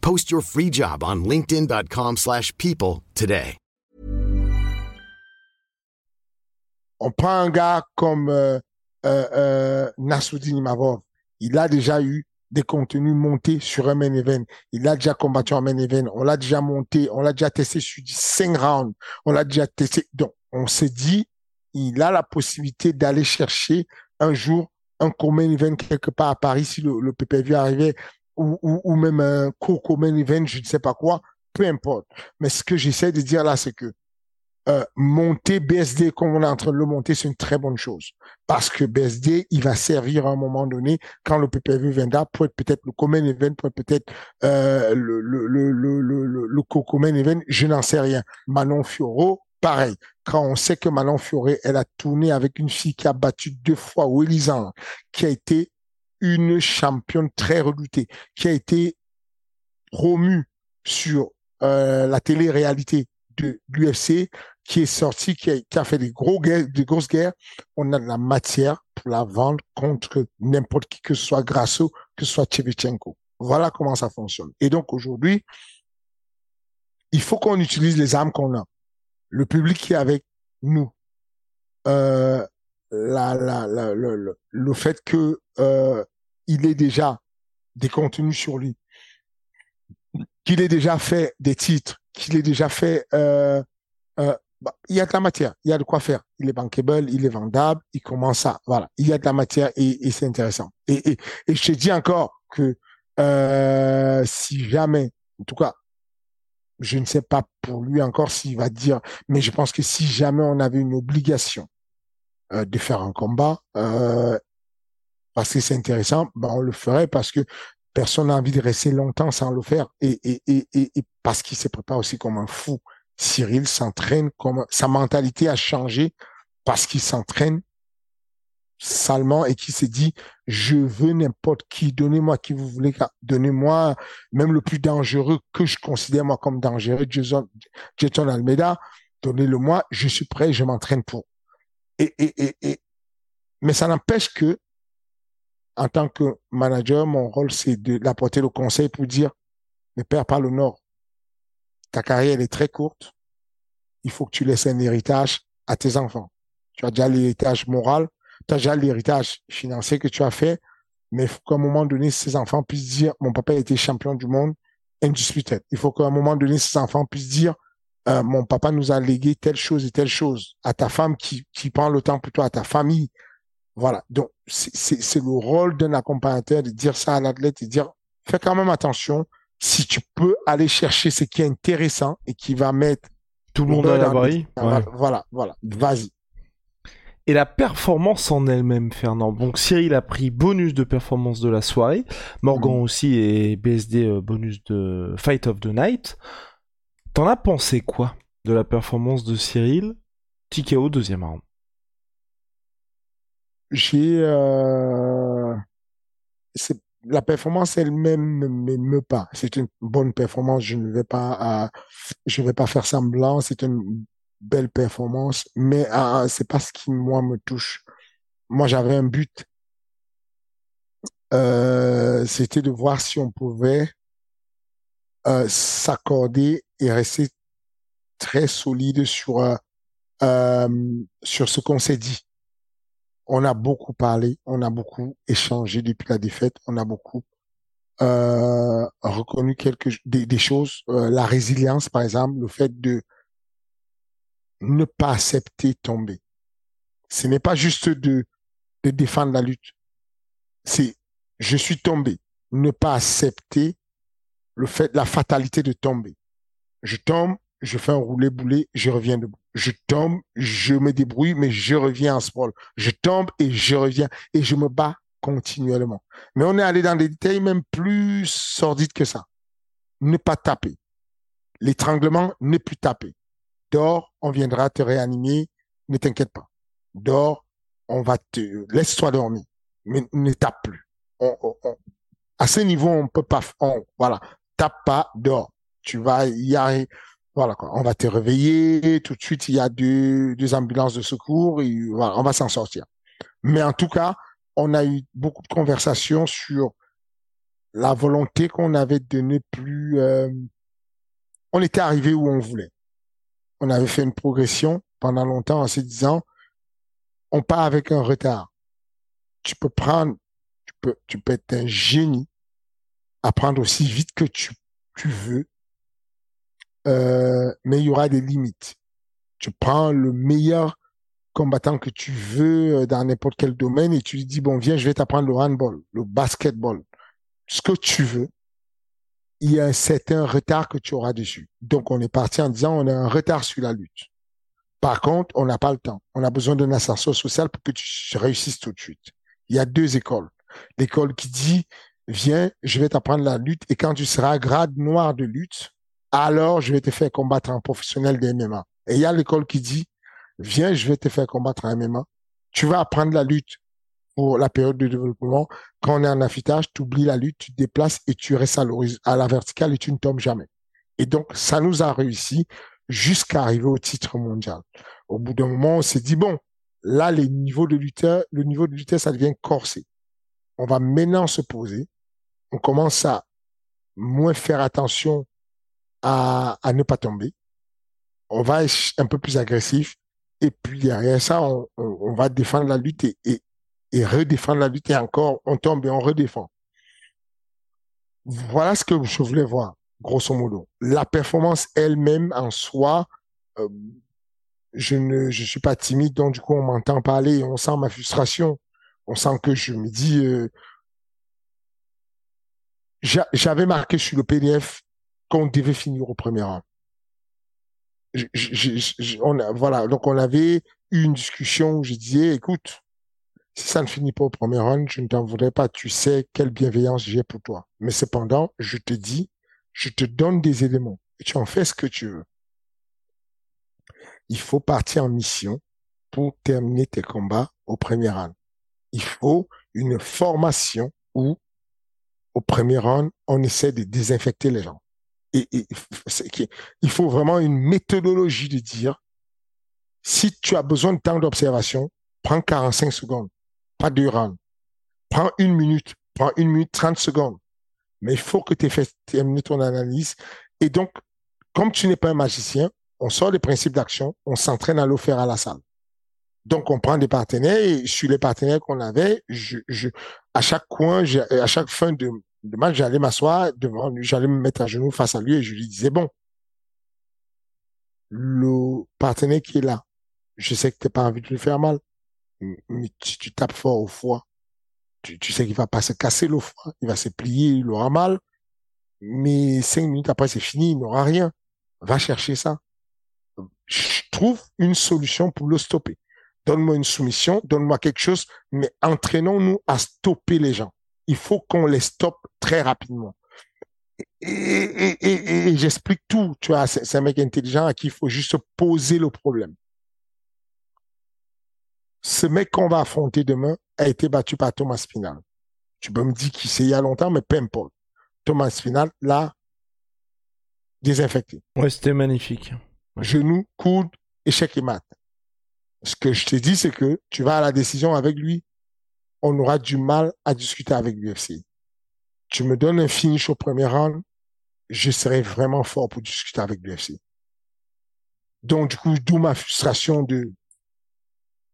C: Post your free job on linkedin.com/people slash people today.
B: On prend un gars comme euh, euh, euh, Imavov. Il a déjà eu des contenus montés sur un main event. Il a déjà combattu en main event. On l'a déjà monté. On l'a déjà testé sur 5 rounds. On l'a déjà testé. Donc, on s'est dit, il a la possibilité d'aller chercher un jour un co-main event quelque part à Paris si le PPV arrivait ou, même un co-main event, je ne sais pas quoi. Peu importe. Mais ce que j'essaie de dire là, c'est que euh, monter BSD comme on est en train de le monter, c'est une très bonne chose. Parce que BSD, il va servir à un moment donné, quand le PPV viendra, pour être peut-être le common event, être peut-être euh, le, le, le, le, le, co-common event, je n'en sais rien. Manon Fioro, pareil. Quand on sait que Manon Fioré, elle a tourné avec une fille qui a battu deux fois Willy qui a été une championne très redoutée, qui a été promue sur euh, la télé-réalité de l'UFC, qui est sorti, qui a, qui a fait des gros guerres, des grosses guerres, on a de la matière pour la vendre contre n'importe qui, que ce soit Grasso, que ce soit Chevchenko. Voilà comment ça fonctionne. Et donc aujourd'hui, il faut qu'on utilise les armes qu'on a. Le public qui est avec nous. Euh, la, la, la, le, le, fait que euh, il ait déjà des contenus sur lui, qu'il ait déjà fait des titres, qu'il ait déjà fait euh, euh, bah, il y a de la matière, il y a de quoi faire. Il est bankable, il est vendable, il commence à, voilà, il y a de la matière et, et c'est intéressant. Et, et, et je te dis encore que euh, si jamais, en tout cas, je ne sais pas pour lui encore s'il va dire, mais je pense que si jamais on avait une obligation euh, de faire un combat, euh, parce que c'est intéressant, ben on le ferait parce que personne n'a envie de rester longtemps sans le faire et, et, et, et, et parce qu'il se prépare aussi comme un fou. Cyril s'entraîne comme sa mentalité a changé parce qu'il s'entraîne salement et qui s'est dit je veux n'importe qui donnez-moi qui vous voulez donnez-moi même le plus dangereux que je considère moi comme dangereux Jason, Almeida donnez-le moi je suis prêt je m'entraîne pour mais ça n'empêche que en tant que manager, mon rôle, c'est de l'apporter le conseil pour dire, ne perds pas le nord. Ta carrière, est très courte. Il faut que tu laisses un héritage à tes enfants. Tu as déjà l'héritage moral, tu as déjà l'héritage financier que tu as fait, mais il faut qu'à un moment donné, ces enfants puissent dire, mon papa était champion du monde, indisputé. Il faut qu'à un moment donné, ces enfants puissent dire, euh, mon papa nous a légué telle chose et telle chose à ta femme qui, qui prend le temps toi, à ta famille. Voilà. Donc, c'est le rôle d'un accompagnateur de dire ça à l'athlète et dire, fais quand même attention. Si tu peux aller chercher ce qui est intéressant et qui va mettre
A: tout le monde à l'abri.
B: Voilà, voilà. Vas-y.
A: Et la performance en elle-même, Fernand. Donc Cyril a pris bonus de performance de la soirée. Morgan mm. aussi et BSD euh, bonus de Fight of the Night. T'en as pensé quoi de la performance de Cyril TKO deuxième round
B: J'ai euh... la performance elle-même ne m'émeut pas. C'est une bonne performance. Je ne vais pas, euh... je vais pas faire semblant. C'est une belle performance, mais euh, c'est pas ce qui moi me touche. Moi, j'avais un but. Euh, c'était de voir si on pouvait s'accorder et rester très solide sur euh, euh, sur ce qu'on s'est dit. On a beaucoup parlé, on a beaucoup échangé depuis la défaite, on a beaucoup euh, reconnu quelques des, des choses, euh, la résilience par exemple, le fait de ne pas accepter tomber. Ce n'est pas juste de de défendre la lutte, c'est je suis tombé, ne pas accepter le fait, la fatalité de tomber. Je tombe, je fais un roulé-boulé, je reviens debout. Je tombe, je me débrouille, mais je reviens en sprawl. Je tombe et je reviens et je me bats continuellement. Mais on est allé dans des détails même plus sordides que ça. Ne pas taper. L'étranglement, ne plus taper. Dors, on viendra te réanimer, ne t'inquiète pas. Dors, on va te, laisse-toi dormir, mais ne tape plus. à ce niveau, on peut pas, voilà, tape pas, dors. Tu vas y arriver. Voilà quoi. On va te réveiller. Tout de suite, il y a deux, deux ambulances de secours et voilà, on va s'en sortir. Mais en tout cas, on a eu beaucoup de conversations sur la volonté qu'on avait de ne plus. Euh, on était arrivé où on voulait. On avait fait une progression pendant longtemps en se disant, on part avec un retard. Tu peux prendre, tu peux, tu peux être un génie apprendre aussi vite que tu, tu veux, euh, mais il y aura des limites. Tu prends le meilleur combattant que tu veux euh, dans n'importe quel domaine et tu lui dis, bon, viens, je vais t'apprendre le handball, le basketball, ce que tu veux. Il y a un certain retard que tu auras dessus. Donc, on est parti en disant, on a un retard sur la lutte. Par contre, on n'a pas le temps. On a besoin d'un ascenseur social pour que tu réussisses tout de suite. Il y a deux écoles. L'école qui dit, viens, je vais t'apprendre la lutte et quand tu seras grade noir de lutte, alors je vais te faire combattre en professionnel des MMA. Et il y a l'école qui dit, viens, je vais te faire combattre en MMA. Tu vas apprendre la lutte pour la période de développement. Quand on est en affûtage, tu oublies la lutte, tu te déplaces et tu restes à, la verticale et tu ne tombes jamais. Et donc, ça nous a réussi jusqu'à arriver au titre mondial. Au bout d'un moment, on s'est dit, bon, là, les niveaux de lutteur, le niveau de lutteur, ça devient corsé. On va maintenant se poser on commence à moins faire attention à, ne pas tomber. On va être un peu plus agressif. Et puis derrière ça, on, va défendre la lutte et, et, et, redéfendre la lutte et encore, on tombe et on redéfend. Voilà ce que je voulais voir, grosso modo. La performance elle-même en soi, euh, je ne je suis pas timide, donc du coup on m'entend parler, on sent ma frustration, on sent que je me dis euh, j'avais marqué sur le PDF qu'on devait finir au premier rang. on a, voilà, donc on avait eu une discussion où je disais, écoute, si ça ne finit pas au premier round, je ne t'en voudrais pas. Tu sais quelle bienveillance j'ai pour toi. Mais cependant, je te dis, je te donne des éléments et tu en fais ce que tu veux. Il faut partir en mission pour terminer tes combats au premier round. Il faut une formation où au premier round, on essaie de désinfecter les gens. Et, il faut vraiment une méthodologie de dire, si tu as besoin de temps d'observation, prends 45 secondes, pas deux rounds. prends une minute, prends une minute, 30 secondes. Mais il faut que tu aies fait terminer ton analyse. Et donc, comme tu n'es pas un magicien, on sort des principes d'action, on s'entraîne à le faire à la salle. Donc, on prend des partenaires et sur les partenaires qu'on avait, je, je, à chaque coin, à chaque fin de, de match, j'allais m'asseoir devant lui, j'allais me mettre à genoux face à lui et je lui disais, bon, le partenaire qui est là, je sais que tu n'as pas envie de lui faire mal, mais tu, tu tapes fort au foie. Tu, tu sais qu'il va pas se casser le foie, il va se plier, il aura mal, mais cinq minutes après c'est fini, il n'aura rien. Va chercher ça. Je trouve une solution pour le stopper. Donne-moi une soumission, donne-moi quelque chose, mais entraînons-nous à stopper les gens. Il faut qu'on les stoppe très rapidement. Et, et, et, et j'explique tout. Tu vois, c'est un mec intelligent à qui il faut juste poser le problème. Ce mec qu'on va affronter demain a été battu par Thomas Spinal. Tu peux me dire qu'il c'est il y a longtemps, mais peu importe. Thomas Spinal l'a désinfecté.
A: Ouais, c'était magnifique.
B: Genou, coude, échec et mat. Ce que je te dis, c'est que tu vas à la décision avec lui, on aura du mal à discuter avec l'UFC. Tu me donnes un finish au premier round, je serai vraiment fort pour discuter avec l'UFC. Donc, du coup, d'où ma frustration de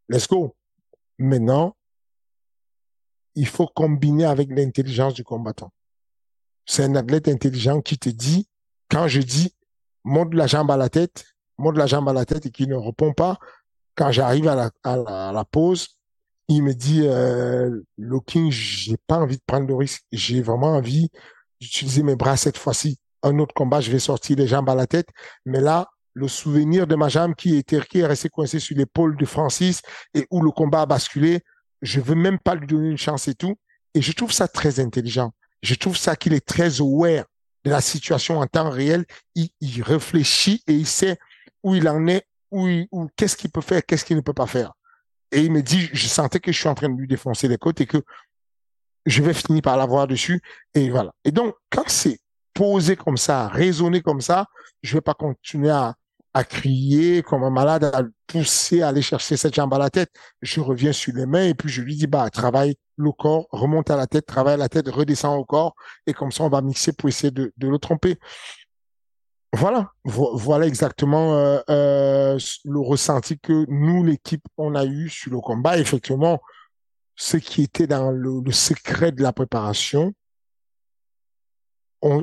B: let's go. Maintenant, il faut combiner avec l'intelligence du combattant. C'est un athlète intelligent qui te dit, quand je dis, monte la jambe à la tête, monte la jambe à la tête et qui ne répond pas, quand j'arrive à la, à, la, pause, il me dit, euh, Looking, j'ai pas envie de prendre le risque. J'ai vraiment envie d'utiliser mes bras cette fois-ci. Un autre combat, je vais sortir les jambes à la tête. Mais là, le souvenir de ma jambe qui était qui est resté coincé sur l'épaule de Francis et où le combat a basculé, je veux même pas lui donner une chance et tout. Et je trouve ça très intelligent. Je trouve ça qu'il est très aware de la situation en temps réel. Il, il réfléchit et il sait où il en est ou, qu'est-ce qu'il peut faire, qu'est-ce qu'il ne peut pas faire. Et il me dit, je sentais que je suis en train de lui défoncer les côtes et que je vais finir par l'avoir dessus. Et voilà. Et donc, quand c'est posé comme ça, raisonné comme ça, je vais pas continuer à, crier comme un malade, à pousser, à aller chercher cette jambe à la tête. Je reviens sur les mains et puis je lui dis, bah, travaille le corps, remonte à la tête, travaille la tête, redescend au corps et comme ça, on va mixer pour essayer de le tromper. Voilà, voilà exactement euh, euh, le ressenti que nous, l'équipe, on a eu sur le combat. Effectivement, ce qui était dans le, secret de la préparation, on,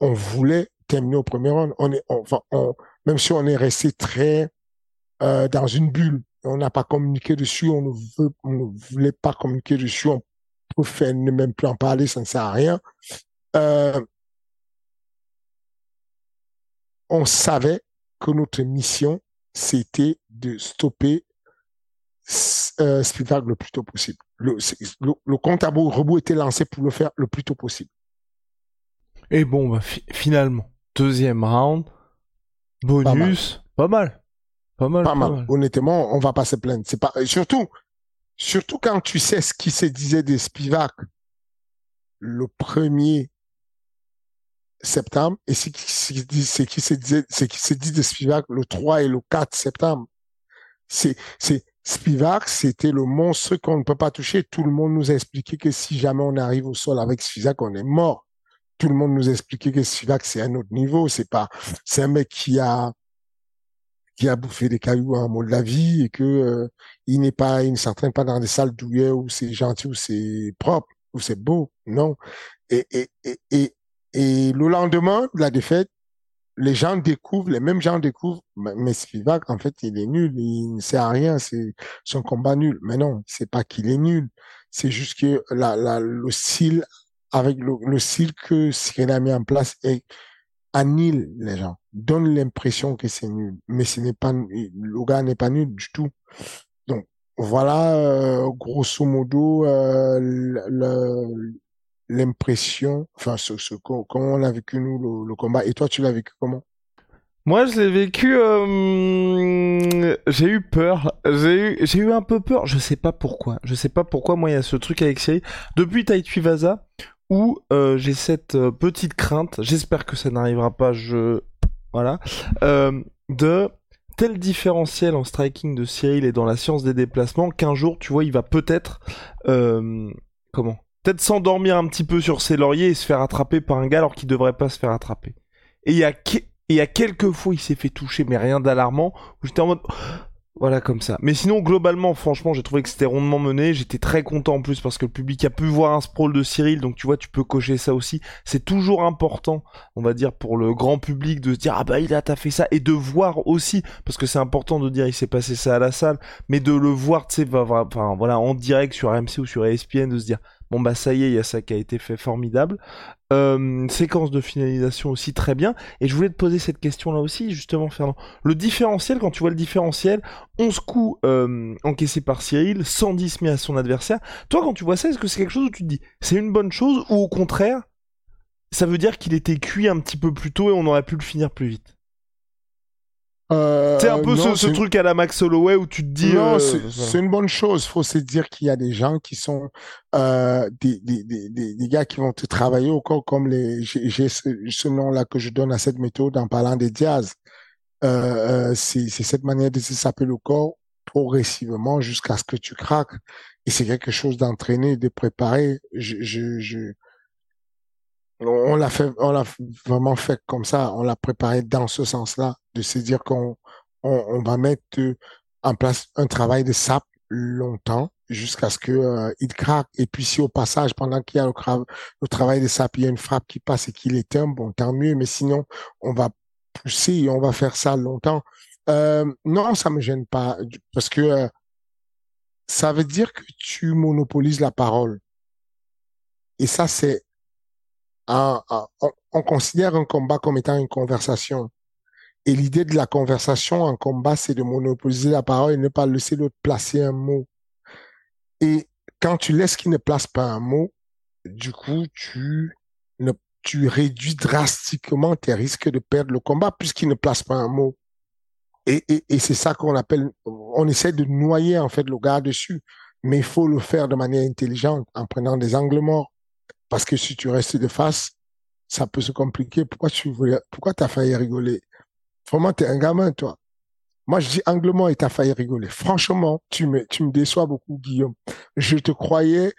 B: on, voulait terminer au premier round. On est, on, même si on est resté très euh, dans une bulle, on n'a pas communiqué dessus, on ne, veut, on ne voulait pas communiquer dessus, on préfère ne même plus en parler, ça ne sert à rien. Euh, on savait que notre mission, c'était de stopper euh, Spivak le plus tôt possible. Le, le, compte à rebout était lancé pour le faire le plus tôt possible.
A: Et bon, bah, finalement, deuxième round, bonus, pas mal. Pas mal.
B: Pas, mal. Honnêtement, on va pas se plaindre. C'est pas, surtout, surtout quand tu sais ce qui se disait de Spivak le premier septembre et ce qui, ce qui se dit, ce qui se dit de Spivak le 3 et le 4 septembre. C'est, c'est, Spivak, c'était le monstre qu'on ne peut pas toucher. Tout le monde nous a expliqué que si jamais on arrive au sol avec Spivak, on est mort. Tout le monde nous a expliqué que Spivak, c'est un autre niveau. C'est pas, c'est un mec qui a, qui a bouffé des cailloux à un mot de la vie et que euh, il n'est pas, il ne s'entraîne pas dans des salles douillet où c'est gentil, où c'est propre, où c'est beau. Non. Et, et, et, et, et le lendemain de la défaite, les gens découvrent, les mêmes gens découvrent, mais Spivak, en fait, il est nul, il ne sert à rien, c'est son combat nul. Mais non, c'est pas qu'il est nul, c'est juste que la, la, le style, avec le, le style que Cyril a mis en place est annule les gens, donne l'impression que c'est nul, mais ce n'est pas, le gars n'est pas nul du tout. Donc voilà, euh, grosso modo, euh, le, l'impression, enfin, ce, ce, comment on a vécu nous le, combat. Et toi, tu l'as vécu comment?
A: Moi, je l'ai vécu. Euh, j'ai eu peur. J'ai eu, un peu peur. Je sais pas pourquoi. Je sais pas pourquoi. Moi, il y a ce truc avec Cyril. Depuis Taïtui Vaza, où euh, j'ai cette euh, petite crainte. J'espère que ça n'arrivera pas. Je voilà. de tel différentiel en striking de Cyril et dans la science des déplacements qu'un jour, tu vois, il va peut-être Comment? Peut-être s'endormir un petit peu sur ses lauriers et se faire attraper par un gars alors qu'il devrait pas se faire attraper. Et il y a, y a quelques fois, il s'est fait toucher, mais rien d'alarmant, où j'étais en mode, voilà, comme ça. Mais sinon, globalement, franchement, j'ai trouvé que c'était rondement mené. J'étais très content en plus parce que le public a pu voir un sprawl de Cyril. Donc, tu vois, tu peux cocher ça aussi. C'est toujours important, on va dire, pour le grand public de se dire, ah bah, il a, t'as fait ça. Et de voir aussi, parce que c'est important de dire, il s'est passé ça à la salle. Mais de le voir, tu sais, enfin, voilà, en direct sur AMC ou sur ESPN, de se dire, Bon bah ça y est, il y a ça qui a été fait formidable. Euh, séquence de finalisation aussi très bien. Et je voulais te poser cette question là aussi, justement, Fernand. Le différentiel, quand tu vois le différentiel, 11 coups euh, encaissés par Cyril, 110 mis à son adversaire. Toi, quand tu vois ça, est-ce que c'est quelque chose où tu te dis c'est une bonne chose ou au contraire, ça veut dire qu'il était cuit un petit peu plus tôt et on aurait pu le finir plus vite?
B: Euh,
A: c'est un peu ce, truc à la Max Holloway où tu te dis.
B: Non, euh, c'est une bonne chose. Faut se dire qu'il y a des gens qui sont euh, des, des, des, des, gars qui vont te travailler au corps comme les. J'ai ce, nom-là que je donne à cette méthode en parlant des diaz. Euh, c'est cette manière de se saper le corps progressivement jusqu'à ce que tu craques. Et c'est quelque chose d'entraîné, de préparer. Je, je, je, on l'a fait, on l'a vraiment fait comme ça. On l'a préparé dans ce sens-là, de se dire qu'on on, va mettre en place un travail de sap longtemps jusqu'à ce que euh, il craque. Et puis si au passage, pendant qu'il y a le, le, travail de sap, il y a une frappe qui passe et qu'il éteint, bon, tant mieux. Mais sinon, on va pousser on va faire ça longtemps. Euh, non, ça me gêne pas parce que euh, ça veut dire que tu monopolises la parole. Et ça, c'est on, considère un combat comme étant une conversation. Et l'idée de la conversation en combat, c'est de monopoliser la parole et ne pas laisser l'autre placer un mot. Et quand tu laisses qu'il ne place pas un mot, du coup, tu, réduis drastiquement tes risques de perdre le combat puisqu'il ne place pas un mot. Et c'est ça qu'on appelle, on essaie de noyer en fait le gars dessus, mais il faut le faire de manière intelligente en prenant des angles morts. Parce que si tu restes de face, ça peut se compliquer. Pourquoi tu voulais, pourquoi t'as failli rigoler? Vraiment, t'es un gamin, toi. Moi, je dis anglement et t'as failli rigoler. Franchement, tu me, tu me déçois beaucoup, Guillaume. Je te croyais,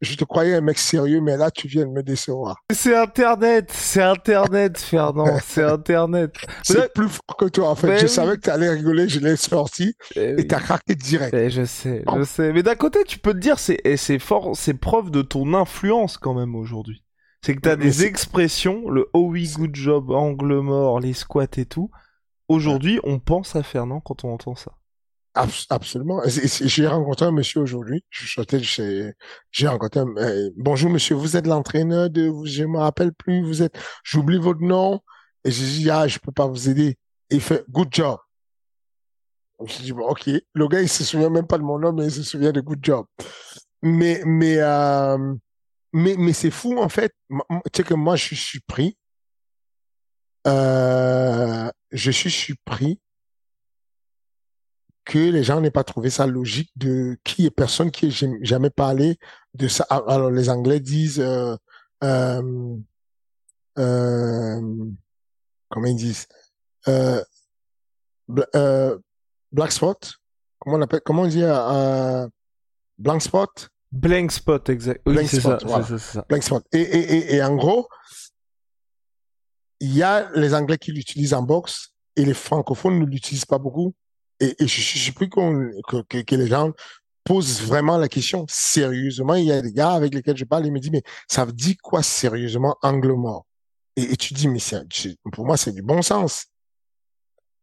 B: je te croyais un mec sérieux, mais là, tu viens de me décevoir.
A: C'est Internet, c'est Internet, Fernand, c'est Internet.
B: C'est plus fort que toi, en fait. je savais que tu allais rigoler, je l'ai sorti, et et t'as craqué direct.
A: je sais, je sais. Mais d'un côté, tu peux te dire, c'est, c'est fort, c'est preuve de ton influence, quand même, aujourd'hui. C'est que t'as des expressions, le oh oui, good job, angle mort, les squats et tout. Aujourd'hui, on pense à Fernand quand on entend ça
B: absolument. J'ai rencontré un monsieur aujourd'hui. Je sortais chez, j'ai rencontré un, euh, bonjour monsieur, vous êtes l'entraîneur de, je me rappelle plus, vous êtes, j'oublie votre nom. Et j'ai dit, ah, je peux pas vous aider. Il fait, good job. Je dis, bon, ok. Le gars, il se souvient même pas de mon nom, mais il se souvient de good job. Mais, mais, euh, mais, mais c'est fou, en fait. Tu sais que moi, je suis surpris. Euh, je suis surpris que les gens n'aient pas trouvé ça logique de qui est personne qui ait jamais parlé de ça. Alors les Anglais disent euh, euh, euh, comment ils disent euh, euh, black spot. Comment on appelle Comment on dit euh, blank spot?
A: Blank spot, exact. Oui, c'est ça, ça.
B: Blank spot. Et, et, et, et en gros, il y a les Anglais qui l'utilisent en boxe et les francophones ne l'utilisent pas beaucoup. Et, et je, je, plus que, que, les gens posent vraiment la question sérieusement. Il y a des gars avec lesquels je parle, ils me disent, mais ça dire quoi sérieusement angle mort? Et, et tu dis, mais c'est, pour moi, c'est du bon sens.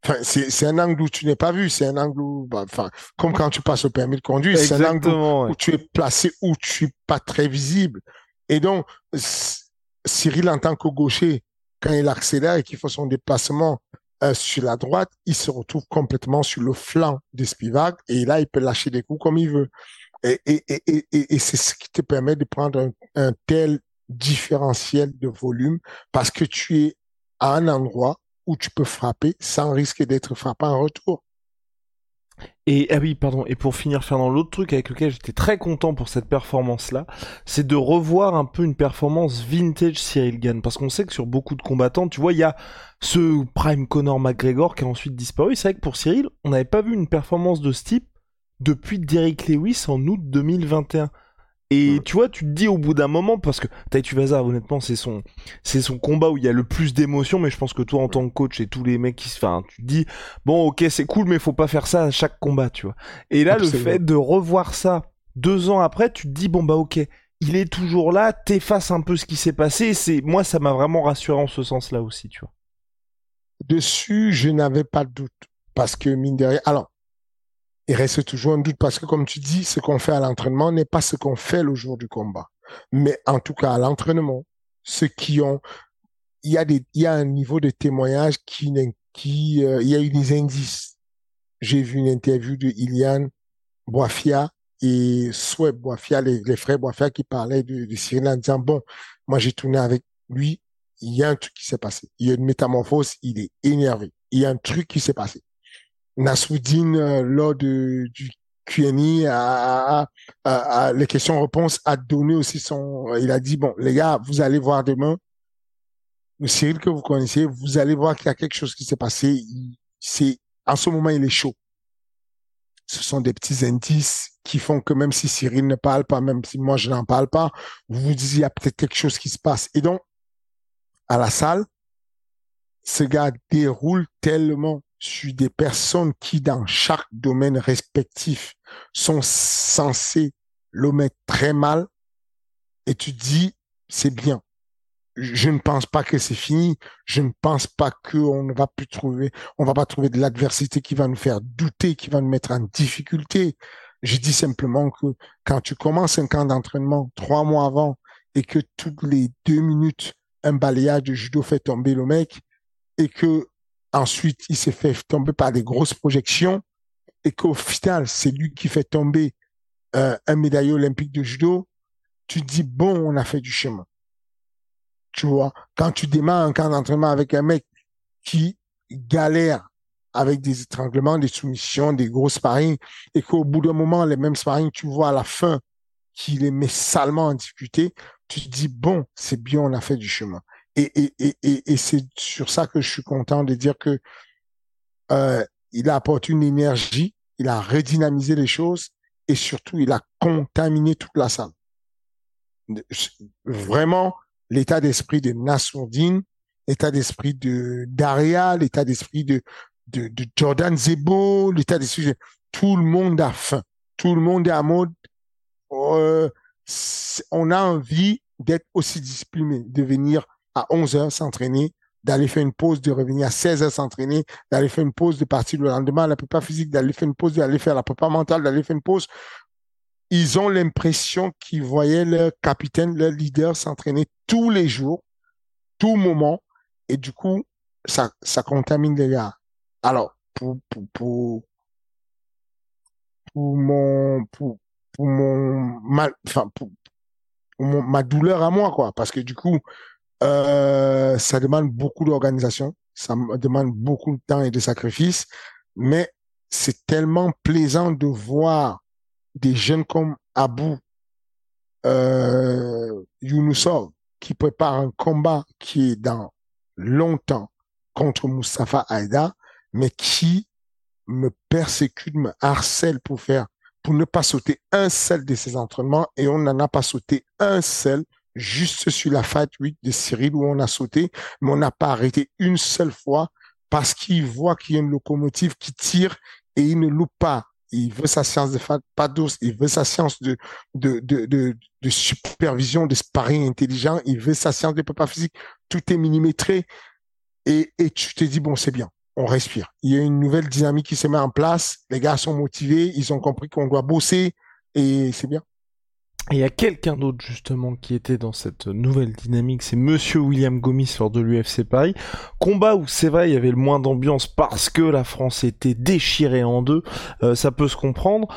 B: Enfin, c'est un angle où tu n'es pas vu, c'est un angle où, bah, enfin, comme quand tu passes au permis de conduire, c'est un angle où, tu es placé, où tu es pas très visible. Et donc, Cyril, en tant que gaucher, quand il accélère et qu'il fait son déplacement euh, sur la droite, il se retrouve complètement sur le flanc de Spivak et là, il peut lâcher des coups comme il veut. Et, c'est ce qui te permet de prendre un, un, tel différentiel de volume parce que tu es à un endroit où tu peux frapper sans risquer d'être frappé en retour.
A: Et ah oui, pardon. Et pour finir, dans l'autre truc avec lequel j'étais très content pour cette performance-là, c'est de revoir un peu une performance vintage Cyril Gann, parce qu'on sait que sur beaucoup de combattants, tu vois, il y a ce prime Conor McGregor qui a ensuite disparu. C'est vrai que pour Cyril, on n'avait pas vu une performance de ce type depuis Derrick Lewis en août 2021. Et tu vois, tu te dis au bout d'un moment, parce que Taitu Vaza, honnêtement, c'est son, c'est son combat où il y a le plus d'émotions, mais je pense que toi, en tant que coach et tous les mecs qui se, enfin, tu te dis, bon, ok, c'est cool, mais faut pas faire ça à chaque combat, tu vois. Et là, le fait de revoir ça deux ans après, tu te dis, bon, bah, ok, il est toujours là, t'effaces un peu ce qui s'est passé, c'est, moi, ça m'a vraiment rassuré en ce sens-là aussi, tu vois.
B: Dessus, je n'avais pas de doute. Parce que, mine de rien, alors, il reste toujours un doute parce que, comme tu dis, ce qu'on fait à l'entraînement n'est pas ce qu'on fait le jour du combat. Mais en tout cas, à l'entraînement, ceux qui ont, il y a des, il y a un niveau de témoignage qui, qui, euh, il y a eu des indices. J'ai vu une interview de Ilian Boafia et Sweb Boafia, les, les, frères Boafia qui parlaient de, de Cyril en disant, bon, moi j'ai tourné avec lui, il y a un truc qui s'est passé. Il y a une métamorphose, il est énervé. Il y a un truc qui s'est passé. Nasruddin, euh, lors de, du QNI, a, a, les questions-réponses, a donné aussi son... Il a dit, bon, les gars, vous allez voir demain, le Cyril que vous connaissez, vous allez voir qu'il y a quelque chose qui s'est passé. C'est En ce moment, il est chaud. Ce sont des petits indices qui font que même si Cyril ne parle pas, même si moi je n'en parle pas, vous vous dites, il y a peut-être quelque chose qui se passe. Et donc, à la salle, ce gars déroule tellement sur des personnes qui, dans chaque domaine respectif, sont censées le mettre très mal, et tu dis, c'est bien. Je ne pense pas que c'est fini. Je ne pense pas qu'on ne va plus trouver, on va pas trouver de l'adversité qui va nous faire douter, qui va nous mettre en difficulté. Je dis simplement que quand tu commences un camp d'entraînement trois mois avant et que toutes les deux minutes, un balayage de judo fait tomber le mec et que ensuite il s'est fait tomber par des grosses projections et qu'au final c'est lui qui fait tomber euh, un médaillé olympique de judo, tu dis bon on a fait du chemin. Tu vois, quand tu démarres un camp d'entraînement avec un mec qui galère avec des étranglements, des soumissions, des gros sparring, et qu'au bout d'un moment, les mêmes sparring, tu vois à la fin qu'il les met salement en difficulté, tu te dis, bon, c'est bien, on a fait du chemin. Et, et, et, et, c'est sur ça que je suis content de dire que euh, il a apporté une énergie, il a redynamisé les choses et surtout il a contaminé toute la salle. Vraiment, l'état d'esprit de Nassourdine, l'état d'esprit de Daria, l'état d'esprit de, de, de, Jordan Zebo, l'état d'esprit tout le monde a faim, tout le monde est à mode. Euh, on a envie d'être aussi discipliné, de venir à 11 heures s'entraîner, d'aller faire une pause, de revenir à 16 heures s'entraîner, d'aller faire une pause, de partir le lendemain à la prépa physique, d'aller faire une pause, d'aller faire la prépa mentale, d'aller faire une pause. Ils ont l'impression qu'ils voyaient leur capitaine, leur leader s'entraîner tous les jours, tout moment, et du coup, ça, ça contamine les gars. Alors, pour, pour, pour, pour mon, pour, pour mon mal, enfin, pour, pour mon, ma douleur à moi, quoi, parce que du coup, euh, ça demande beaucoup d'organisation, ça demande beaucoup de temps et de sacrifices, mais c'est tellement plaisant de voir des jeunes comme Abou euh, qui prépare un combat qui est dans longtemps contre Mustafa Aïda, mais qui me persécute, me harcèle pour faire, pour ne pas sauter un seul de ses entraînements et on n'en a pas sauté un seul juste sur la Fat 8 de Cyril où on a sauté, mais on n'a pas arrêté une seule fois parce qu'il voit qu'il y a une locomotive qui tire et il ne loupe pas. Il veut sa séance de fat, pas d'os, il veut sa séance de, de, de, de, supervision, de sparring intelligent, il veut sa séance de prépa physique. Tout est millimétré et, et tu te dis, bon, c'est bien, on respire. Il y a une nouvelle dynamique qui se met en place. Les gars sont motivés, ils ont compris qu'on doit bosser et c'est bien.
A: Et il y a quelqu'un d'autre justement qui était dans cette nouvelle dynamique, c'est Monsieur William Gomis lors de l'UFC Paris. Combat où c'est il y avait le moins d'ambiance parce que la France était déchirée en deux, euh, ça peut se comprendre.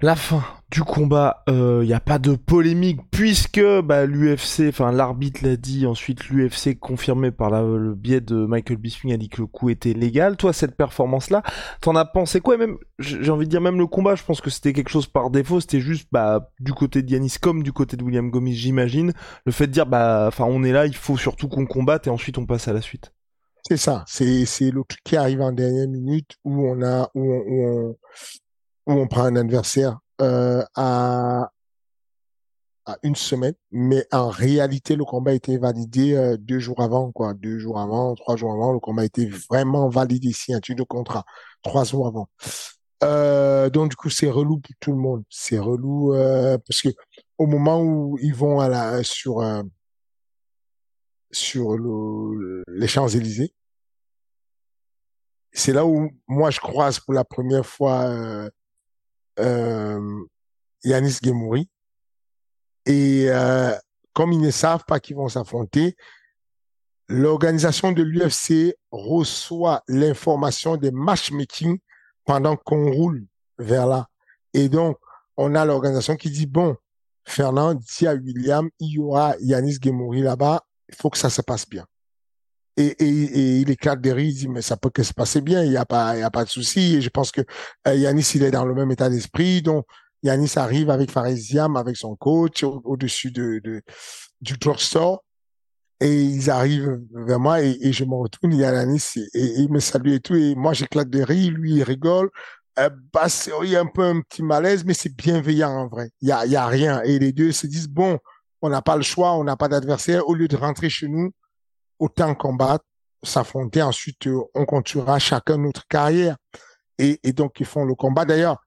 A: La fin du combat, il euh, n'y a pas de polémique puisque bah, l'UFC, enfin l'arbitre l'a dit, ensuite l'UFC confirmé par le biais de Michael Bisping a dit que le coup était légal. Toi, cette performance-là, t'en as pensé quoi? Même, j'ai envie de dire même le combat, je pense que c'était quelque chose par défaut. C'était juste bah du côté de Yanis comme du côté de William Gomis, j'imagine, le fait de dire bah enfin on est là, il faut surtout qu'on combatte et ensuite on passe à la suite.
B: C'est ça, c'est le qui arrive en dernière minute où on a où on, où on, où on prend un adversaire euh, à à une semaine, mais en réalité, le combat a été validé euh, deux jours avant, quoi, deux jours avant, trois jours avant, le combat a été vraiment validé, signature de contrat, trois jours avant. Euh, donc du coup, c'est relou pour tout le monde. C'est relou parce que au moment où ils vont à la sur sur le, les Champs Élysées, c'est là où moi je croise pour la première fois Yanis Gemouri. Et euh, comme ils ne savent pas qu'ils vont s'affronter, l'organisation de l'UFC reçoit l'information des matchmaking pendant qu'on roule vers là. Et donc, on a l'organisation qui dit, bon, Fernand dit à William, il y aura Yanis Gemouri là-bas, il faut que ça se passe bien. Et, et, et il éclate de rire, il dit, mais ça peut que se passer bien, il n'y a pas, il y a pas de souci. Et je pense que euh, Yanis, il est dans le même état d'esprit. Donc, Yanis arrive avec Faresiam, avec son coach, au-dessus de, de, du drugstore. Et ils arrivent vers moi et, je me retourne, il y a Yanis et, il me salue et tout. Et moi, j'éclate de rire, lui, il rigole. Euh, bah, il y a un peu un petit malaise, mais c'est bienveillant en vrai. Il y a, y a rien. Et les deux se disent, bon, on n'a pas le choix, on n'a pas d'adversaire. Au lieu de rentrer chez nous, autant combattre, s'affronter. Ensuite, euh, on continuera chacun notre carrière. Et, donc, ils font le combat. D'ailleurs,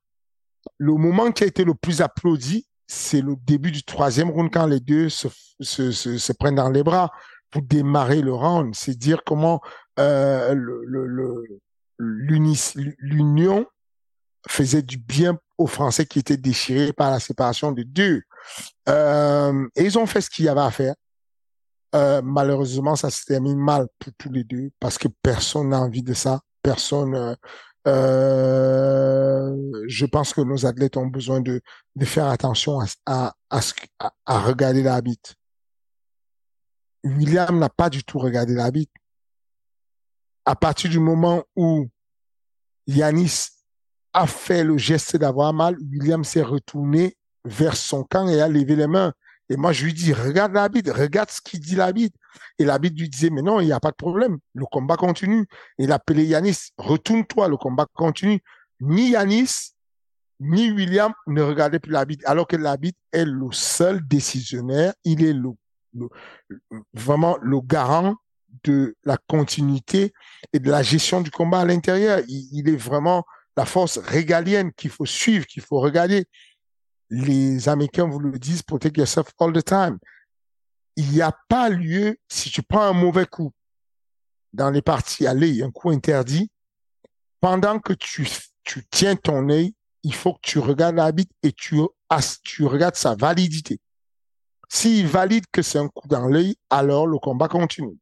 B: le moment qui a été le plus applaudi, c'est le début du troisième round quand les deux se, prennent dans les bras pour démarrer le round. C'est dire comment euh, l'union faisait du bien aux Français qui étaient déchirés par la séparation des deux. Euh, et ils ont fait ce qu'il y avait à faire. Euh, malheureusement, ça se termine mal pour tous les deux parce que personne n'a envie de ça. Personne. Euh, euh, je pense que nos athlètes ont besoin de, faire attention à, à, regarder l'arbitre. William n'a pas du tout regardé l'arbitre. À partir du moment où Yanis a fait le geste d'avoir mal, William s'est retourné vers son camp et a levé les mains. Et moi, je lui dis, regarde l'arbitre, regarde ce qu'il dit l'arbitre. Et l'arbitre lui disait, mais non, il n'y a pas de problème. Le combat continue. Il appelait Yanis, retourne-toi, le combat continue. Ni Yanis, ni William ne regardaient plus l'arbitre, alors que l'arbitre est le seul décisionnaire. Il est le, le, vraiment le garant de la continuité et de la gestion du combat à l'intérieur. Il, il, est vraiment la force régalienne qu'il faut suivre, qu'il faut regarder les Américains vous le disent, protect yourself all the time. Il n'y a pas lieu, si tu prends un mauvais coup dans les parties aller, un coup interdit, pendant que tu, tu tiens ton œil, il faut que tu regardes l'arbitre et tu, tu regardes sa validité. S'il valide que c'est un coup dans l'œil, alors le combat continue.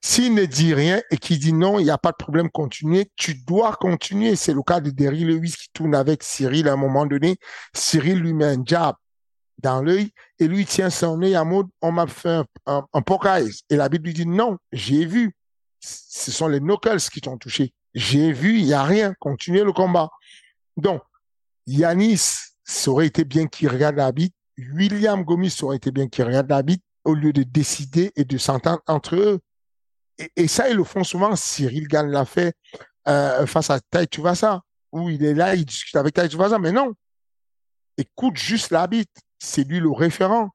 B: S'il ne dit rien et qu'il dit non, il n'y a pas de problème, continuer, tu dois continuer. C'est le cas de Derry Lewis qui tourne avec Cyril à un moment donné. Cyril lui met un jab dans l'œil et lui tient son œil en mode on m'a fait un, un, un Et l'arbitre lui dit non, j'ai vu. Ce sont les knuckles qui t'ont touché. J'ai vu, il n'y a rien. Continuez le combat. Donc, Yanis, ça aurait été bien qu'il regarde l'arbitre. William Gomis, aurait été bien qu'il regarde l'arbitre au lieu de décider et de s'entendre entre eux et, ça, ils le font souvent. Cyril Gann l'a fait euh, face à Tai ça où il est là, il discute avec Tai ça mais non. Écoute juste l'arbitre, c'est lui le référent.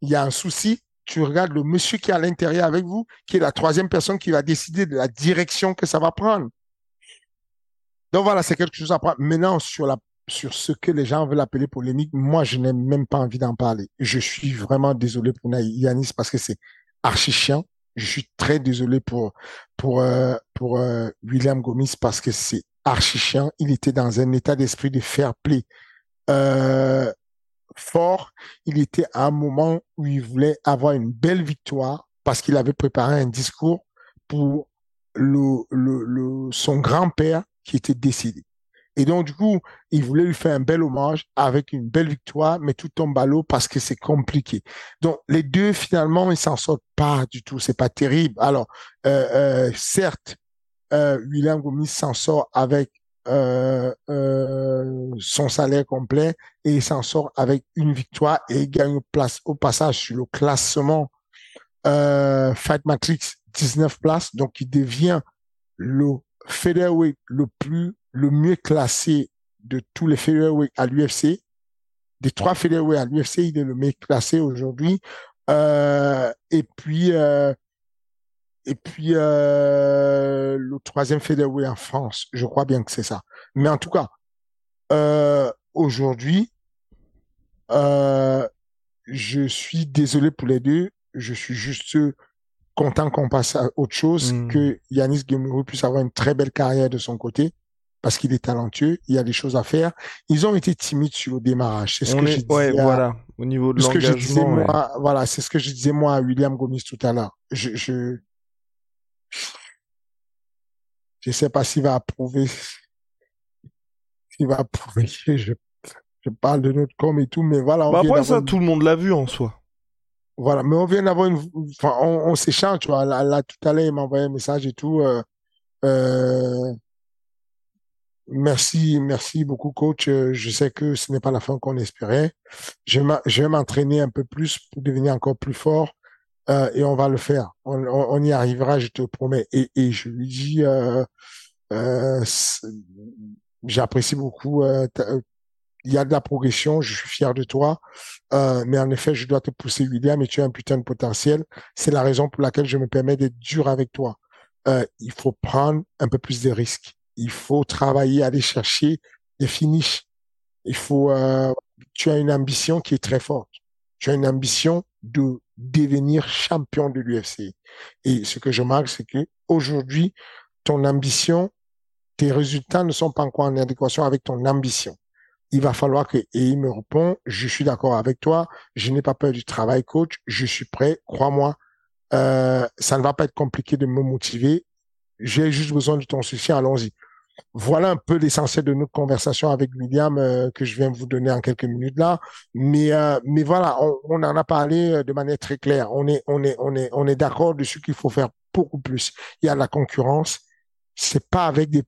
B: Il y a un souci, tu regardes le monsieur qui est à l'intérieur avec vous, qui est la troisième personne qui va décider de la direction que ça va prendre. Donc voilà, c'est quelque chose à prendre. Maintenant, sur la sur ce que les gens veulent appeler polémique, moi, je n'ai même pas envie d'en parler. Je suis vraiment désolé pour Yanis parce que c'est archi chiant je suis très désolé pour pour euh, pour euh, William Gomis parce que c'est archi chiant. Il était dans un état d'esprit de fair play euh, fort. Il était à un moment où il voulait avoir une belle victoire parce qu'il avait préparé un discours pour le, le, le son grand-père qui était décédé. Et donc, du coup, il voulait lui faire un bel hommage avec une belle victoire, mais tout tombe à l'eau parce que c'est compliqué. Donc, les deux, finalement, ils s'en sortent pas du tout. C'est pas terrible. Alors, euh, euh, certes, euh, William Gomis s'en sort avec euh, euh, son salaire complet et il s'en sort avec une victoire et il gagne place au passage sur le classement euh, Fight Matrix 19 places. Donc, il devient le featherweight le plus le mieux classé de tous les featherweight à l'UFC, des trois featherweight à l'UFC, il est le meilleur classé aujourd'hui. Euh, et puis, euh, et puis euh, le troisième featherweight en France. Je crois bien que c'est ça. Mais en tout cas, aujourd'hui, je suis désolé pour les deux. Je suis juste content qu'on passe à autre chose,
A: Mm.
B: que Yanis Gemuru puisse avoir une très belle carrière de son côté, parce qu'il est talentueux, il y a des choses à faire. Ils ont été timides sur le démarrage. C'est ce
A: On
B: que
A: est-
B: je disais
A: ouais,
B: à-
A: voilà. Au niveau de
B: ce que je disais
A: l'engagement, ouais.
B: moi, voilà, c'est ce que je disais moi à William Gomis tout à l'heure. Je, je, je sais pas s'il va approuver, s'il va approuver je, je parle de notre com et tout, mais voilà, on
A: Bah après, ça, tout le monde l'a vu en soi.
B: Voilà, mais on vient d'avoir une, enfin, on, on s'échange, tu vois. Là, là, tout à l'heure, il m'a envoyé un message et tout. Euh, euh, merci, merci beaucoup, coach. Euh, Je sais que ce n'est pas la fin qu'on espérait. Je vais m'entraîner un peu plus pour devenir encore plus fort. Euh, et on va le faire. On, on, y arrivera, je te promets. Et, et je lui dis, euh, euh, j'apprécie beaucoup. Il y a de la progression. Je suis fier de toi. Euh, mais en effet, je dois te pousser, William, et tu as un putain de potentiel. C'est la raison pour laquelle je me permets d'être dur avec toi. Euh, il faut prendre un peu plus de risques. Il faut travailler, aller chercher des finishes. Il faut, euh, tu as une ambition qui est très forte. Tu as une ambition de devenir champion de l'UFC. Et ce que je marque, c'est que aujourd'hui, ton ambition, tes résultats ne sont pas encore en adéquation avec ton ambition. Il va falloir que, et il me répond, je suis d'accord avec toi, je n'ai pas peur du travail, coach, je suis prêt, crois-moi, euh, ça ne va pas être compliqué de me motiver, j'ai juste besoin de ton soutien, allons-y. Voilà un peu l'essentiel de notre conversation avec William euh, que je viens vous donner en quelques minutes là, mais euh, mais voilà, on, en a parlé de manière très claire. On est on est on est on est d'accord qu'il faut faire beaucoup plus. Il y a la concurrence, c'est pas avec des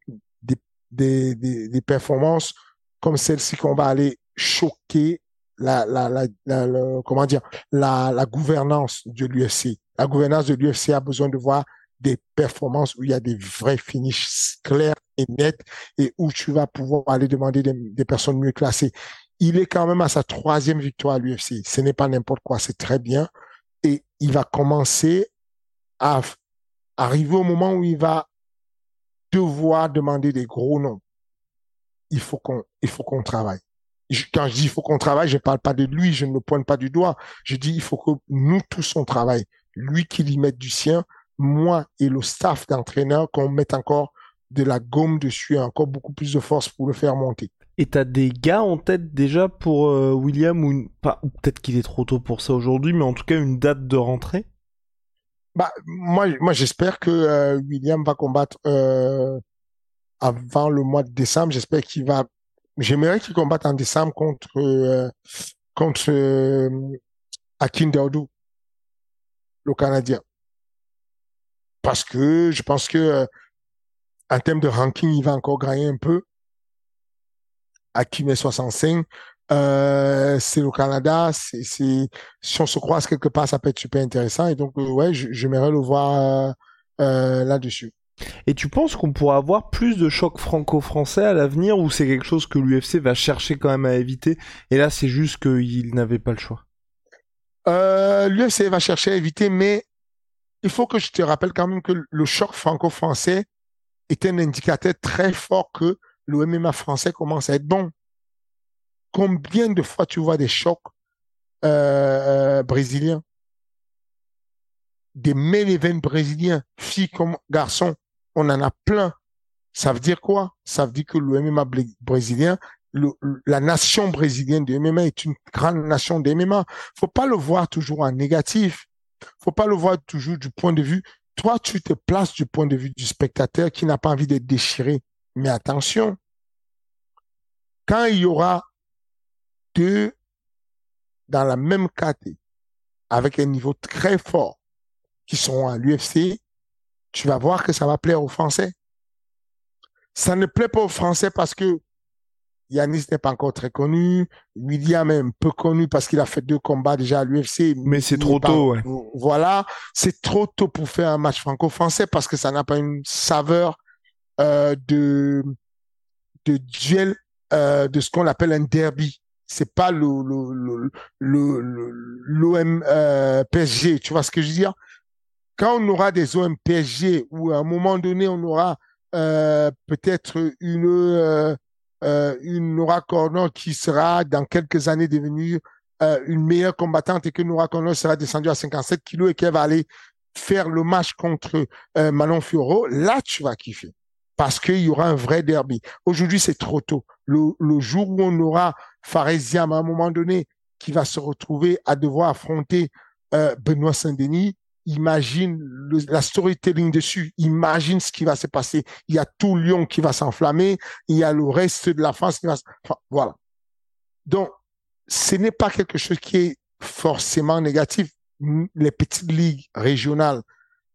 B: des des, des performances comme celle-ci qu'on va aller choquer la, la, la, la, comment dire, la, gouvernance de l'UFC. La gouvernance de l'UFC a besoin de voir des performances où il y a des vrais finishes clairs et nets et où tu vas pouvoir aller demander des, des personnes mieux classées. Il est quand même à sa troisième victoire à l'UFC. Ce n'est pas n'importe quoi, c'est très bien. Et il va commencer à arriver au moment où il va devoir demander des gros noms il faut qu'on il faut qu'on travaille. Quand je dis il faut qu'on travaille, je parle pas de lui, je ne le pointe pas du doigt. Je dis il faut que nous tous on travaille. Lui qu'il y mette du sien, moi et le staff d'entraîneur qu'on mette encore de la gomme dessus, encore beaucoup plus de force pour le faire monter.
A: Et t'as des gars en tête déjà pour euh, William ou une... pas ou peut-être qu'il est trop tôt pour ça aujourd'hui, mais en tout cas une date de rentrée?
B: Bah moi moi j'espère que euh, William va combattre euh, avant le mois de décembre. J'espère qu'il va. J'aimerais qu'il combatte en décembre contre euh, contre euh, Akin Daoudou, le Canadien. Parce que je pense que euh, en termes de ranking, il va encore gagner un peu. Akin est 65. Euh, c'est le Canada, c'est, si on se croise quelque part, ça peut être super intéressant. Et donc, euh, ouais, j'aimerais le voir euh, euh, là-dessus.
A: Et tu penses qu'on pourra avoir plus de chocs franco-français à l'avenir ou c'est quelque chose que l'UFC va chercher quand même à éviter et là c'est juste qu'il n'avait pas le choix?
B: Euh, L'UFC va chercher à éviter, mais il faut que je te rappelle quand même que le choc franco-français est un indicateur très fort que le MMA français commence à être bon. Combien de fois tu vois des chocs euh, brésiliens, des main events brésiliens, filles comme garçons, on en a plein. Ça veut dire quoi? Ça veut dire que le MMA brésilien, la nation brésilienne de MMA est une grande nation de MMA. Faut pas le voir toujours en négatif. Faut pas le voir toujours du point de vue. Toi, tu te places du point de vue du spectateur qui n'a pas envie d'être déchiré. Mais attention, quand il y aura deux dans la même catégorie, avec un niveau très fort, qui sont à l'UFC, tu vas voir que ça va plaire aux Français. Ça ne plaît pas aux Français parce que Yanis n'est pas encore très connu, William est un peu connu parce qu'il a fait deux combats déjà à l'UFC.
A: Mais c'est trop
B: pas-
A: tôt, ouais.
B: Voilà, c'est trop tôt pour faire un match franco-français parce que ça n'a pas une saveur euh, de de duel euh, de ce qu'on appelle un derby. C'est pas le le le l'OM euh, PSG. Tu vois ce que je veux dire? Quand on aura des OM PSG ou à un moment donné on aura euh, peut-être une euh, euh, Nora Corner qui sera dans quelques années devenue euh, une meilleure combattante et que Nora Corner sera descendue à 57 kilos et qu'elle va aller faire le match contre Manon Fioro, là tu vas kiffer parce qu'il y aura un vrai derby. Aujourd'hui, c'est trop tôt. Le, jour où on aura Faresiam à un moment donné qui va se retrouver à devoir affronter Benoît Saint-Denis, imagine le, la storytelling dessus, imagine ce qui va se passer. Il y a tout Lyon qui va s'enflammer, il y a le reste de la France qui va... Enfin, voilà. Donc, ce n'est pas quelque chose qui est forcément négatif. Les petites ligues régionales,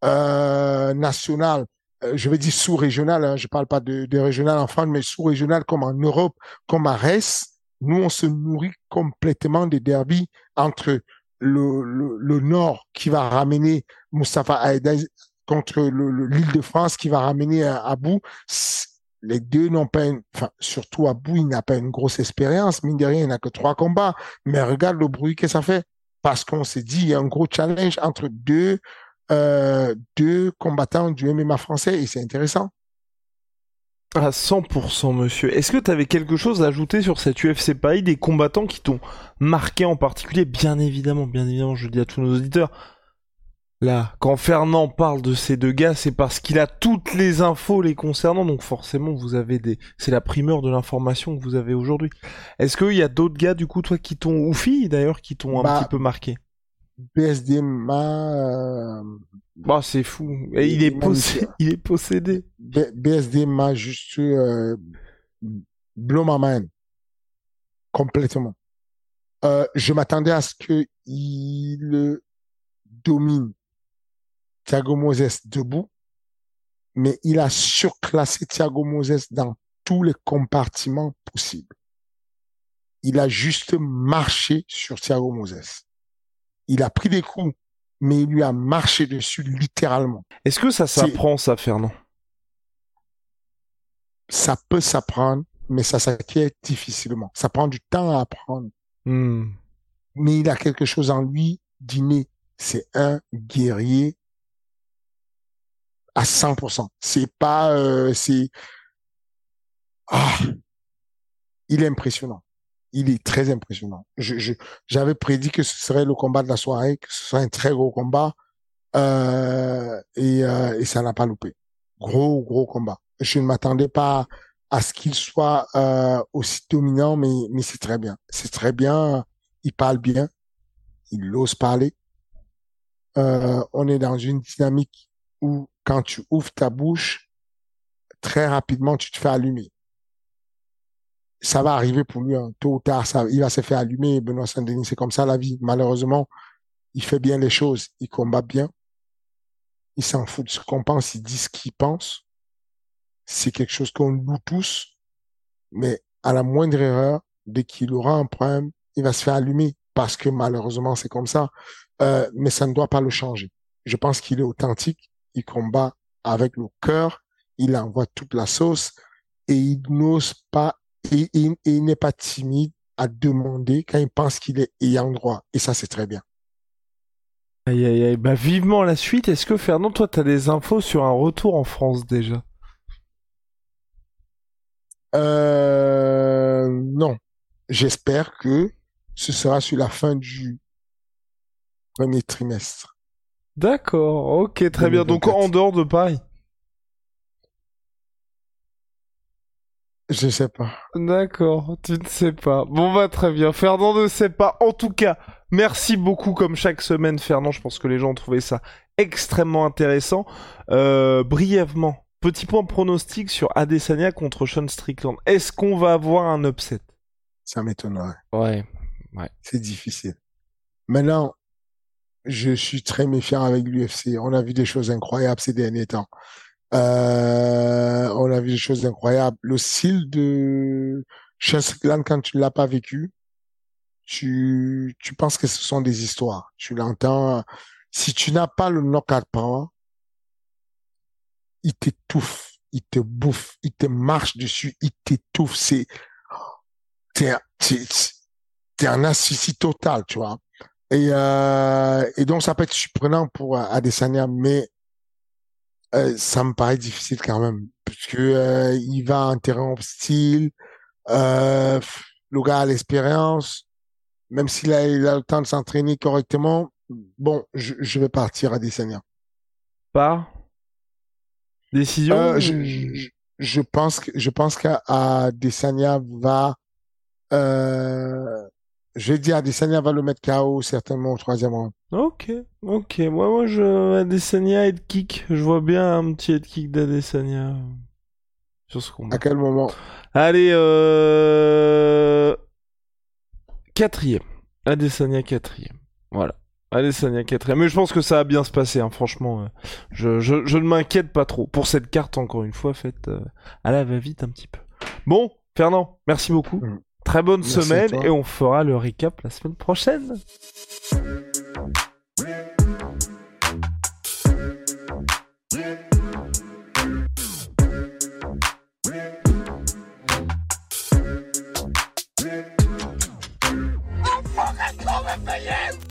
B: euh, nationales, euh, je vais dire sous-régionales, hein, je parle pas de, régionales en France, mais sous-régionales comme en Europe, comme à Reims, nous, on se nourrit complètement des derbies entre le, Nord qui va ramener Mustafa Aïda contre l'île de France qui va ramener Abou. Les deux n'ont pas une, enfin, surtout Abou, il n'a pas une grosse expérience. Mine de rien, il n'a que trois combats. Mais regarde le bruit que ça fait. Parce qu'on s'est dit, il y a un gros challenge entre deux, euh, deux combattants du MMA français et c'est intéressant.
A: À 100%, monsieur. Est-ce que tu avais quelque chose à ajouter sur cette UFC Paris, des combattants qui t'ont marqué en particulier? Bien évidemment, bien évidemment, je dis à tous nos auditeurs. Là, quand Fernand parle de ces deux gars, c'est parce qu'il a toutes les infos les concernant, donc forcément, vous avez des... C'est la primeur de l'information que vous avez aujourd'hui. Est-ce qu'il y a d'autres gars, du coup, toi, qui t'ont... ou filles, d'ailleurs, qui t'ont
B: bah,
A: un petit peu marqué?
B: BSDMA... Euh...
A: Bah, c'est fou. Et il est, possédé. il est possédé.
B: BSD m'a juste euh, blow my mind. Complètement. Euh, je m'attendais à ce qu'il domine Thiago Moses debout, mais il a surclassé Thiago Moses dans tous les compartiments possibles. Il a juste marché sur Thiago Moses. Il a pris des coups mais il lui a marché dessus littéralement.
A: Est-ce que ça s'apprend, ça, Fernand?
B: Ça peut s'apprendre, mais ça s'acquiert difficilement. Ça prend du temps à apprendre.
A: Hmm.
B: Mais il a quelque chose en lui d'inné. C'est un guerrier à 100%. C'est pas, euh, c'est, ah, il est impressionnant il est très impressionnant. J'avais prédit que ce serait le combat de la soirée, que ce serait un très gros combat, euh, et, euh, et ça n'a pas loupé. Gros, gros combat. Je ne m'attendais pas à ce qu'il soit euh, aussi dominant, mais, mais c'est très bien. C'est très bien. Il parle bien. Il ose parler. On est dans une dynamique où quand tu ouvres ta bouche, très rapidement, tu te fais allumer ça va arriver pour lui, hein. tôt ou tard, ça, il va se faire allumer, Benoît Saint-Denis, c'est comme ça la vie. Malheureusement, il fait bien les choses, il combat bien, il s'en fout de ce qu'on pense, il dit ce qu'il pense. C'est quelque chose qu'on loue tous, mais à la moindre erreur, dès qu'il aura un problème, il va se faire allumer parce que malheureusement c'est comme ça. Euh, mais ça ne doit pas le changer. Je pense qu'il est authentique, il combat avec le cœur, il envoie toute la sauce et il n'ose pas et, il n'est pas timide à demander quand il pense qu'il est ayant droit. Et ça, c'est très bien.
A: Aïe, aïe, aïe. Bah, vivement la suite. Est-ce que, Fernand, toi, tu as des infos sur un retour en France déjà?
B: Euh, Non. J'espère que ce sera sur la fin du premier trimestre.
A: D'accord, ok, très bien. Donc en dehors de Paris
B: Je sais pas.
A: D'accord, tu ne sais pas. Bon bah très bien. Fernand ne sait pas. En tout cas, merci beaucoup comme chaque semaine, Fernand. Je pense que les gens ont trouvé ça extrêmement intéressant. Euh, brièvement, petit point pronostic sur Adesanya contre Sean Strickland. Est-ce qu'on va avoir un upset?
B: Ça m'étonnerait.
A: Ouais, ouais.
B: C'est difficile. Maintenant, je suis très méfiant avec l'UFC. On a vu des choses incroyables ces derniers temps. Euh, on a vu des choses incroyables. Le style de Chesland, quand tu l'as pas vécu, tu, tu penses que ce sont des histoires. Tu l'entends. Si tu n'as pas le knockout power, il t'étouffe, il te bouffe, il te marche dessus, il t'étouffe. C'est, t'es un asphyxie total, tu vois. Et, euh, et donc, ça peut être surprenant pour Adesanya, mais euh, ça me paraît difficile quand même, parce que euh, il va en terrain hostile, euh, le gars a l'expérience, même s'il a, il a le temps de s'entraîner correctement, bon, je, je vais partir à Adesanya.
A: Par décision
B: Euh,
A: ou-
B: je, je, je pense que je pense qu'Adesanya va euh, je vais dire Adesanya va le mettre KO certainement au troisième round.
A: Ok, ok. Moi, moi, je Adesanya head kick. Je vois bien un petit head kick d'Adesanya euh, sur ce combat.
B: À quel moment?
A: Allez, euh... quatrième. Adesanya quatrième. Voilà. Adesanya quatrième. Mais je pense que ça va bien se passer, hein, franchement. euh, Je, je, je ne m'inquiète pas trop. Pour cette carte, encore une fois, faite euh, à la va-vite un petit peu. Bon, Fernand, merci beaucoup.
B: Mm.
A: Très bonne
B: Merci
A: semaine et on fera le récap la semaine prochaine.
D: fucking coming for you!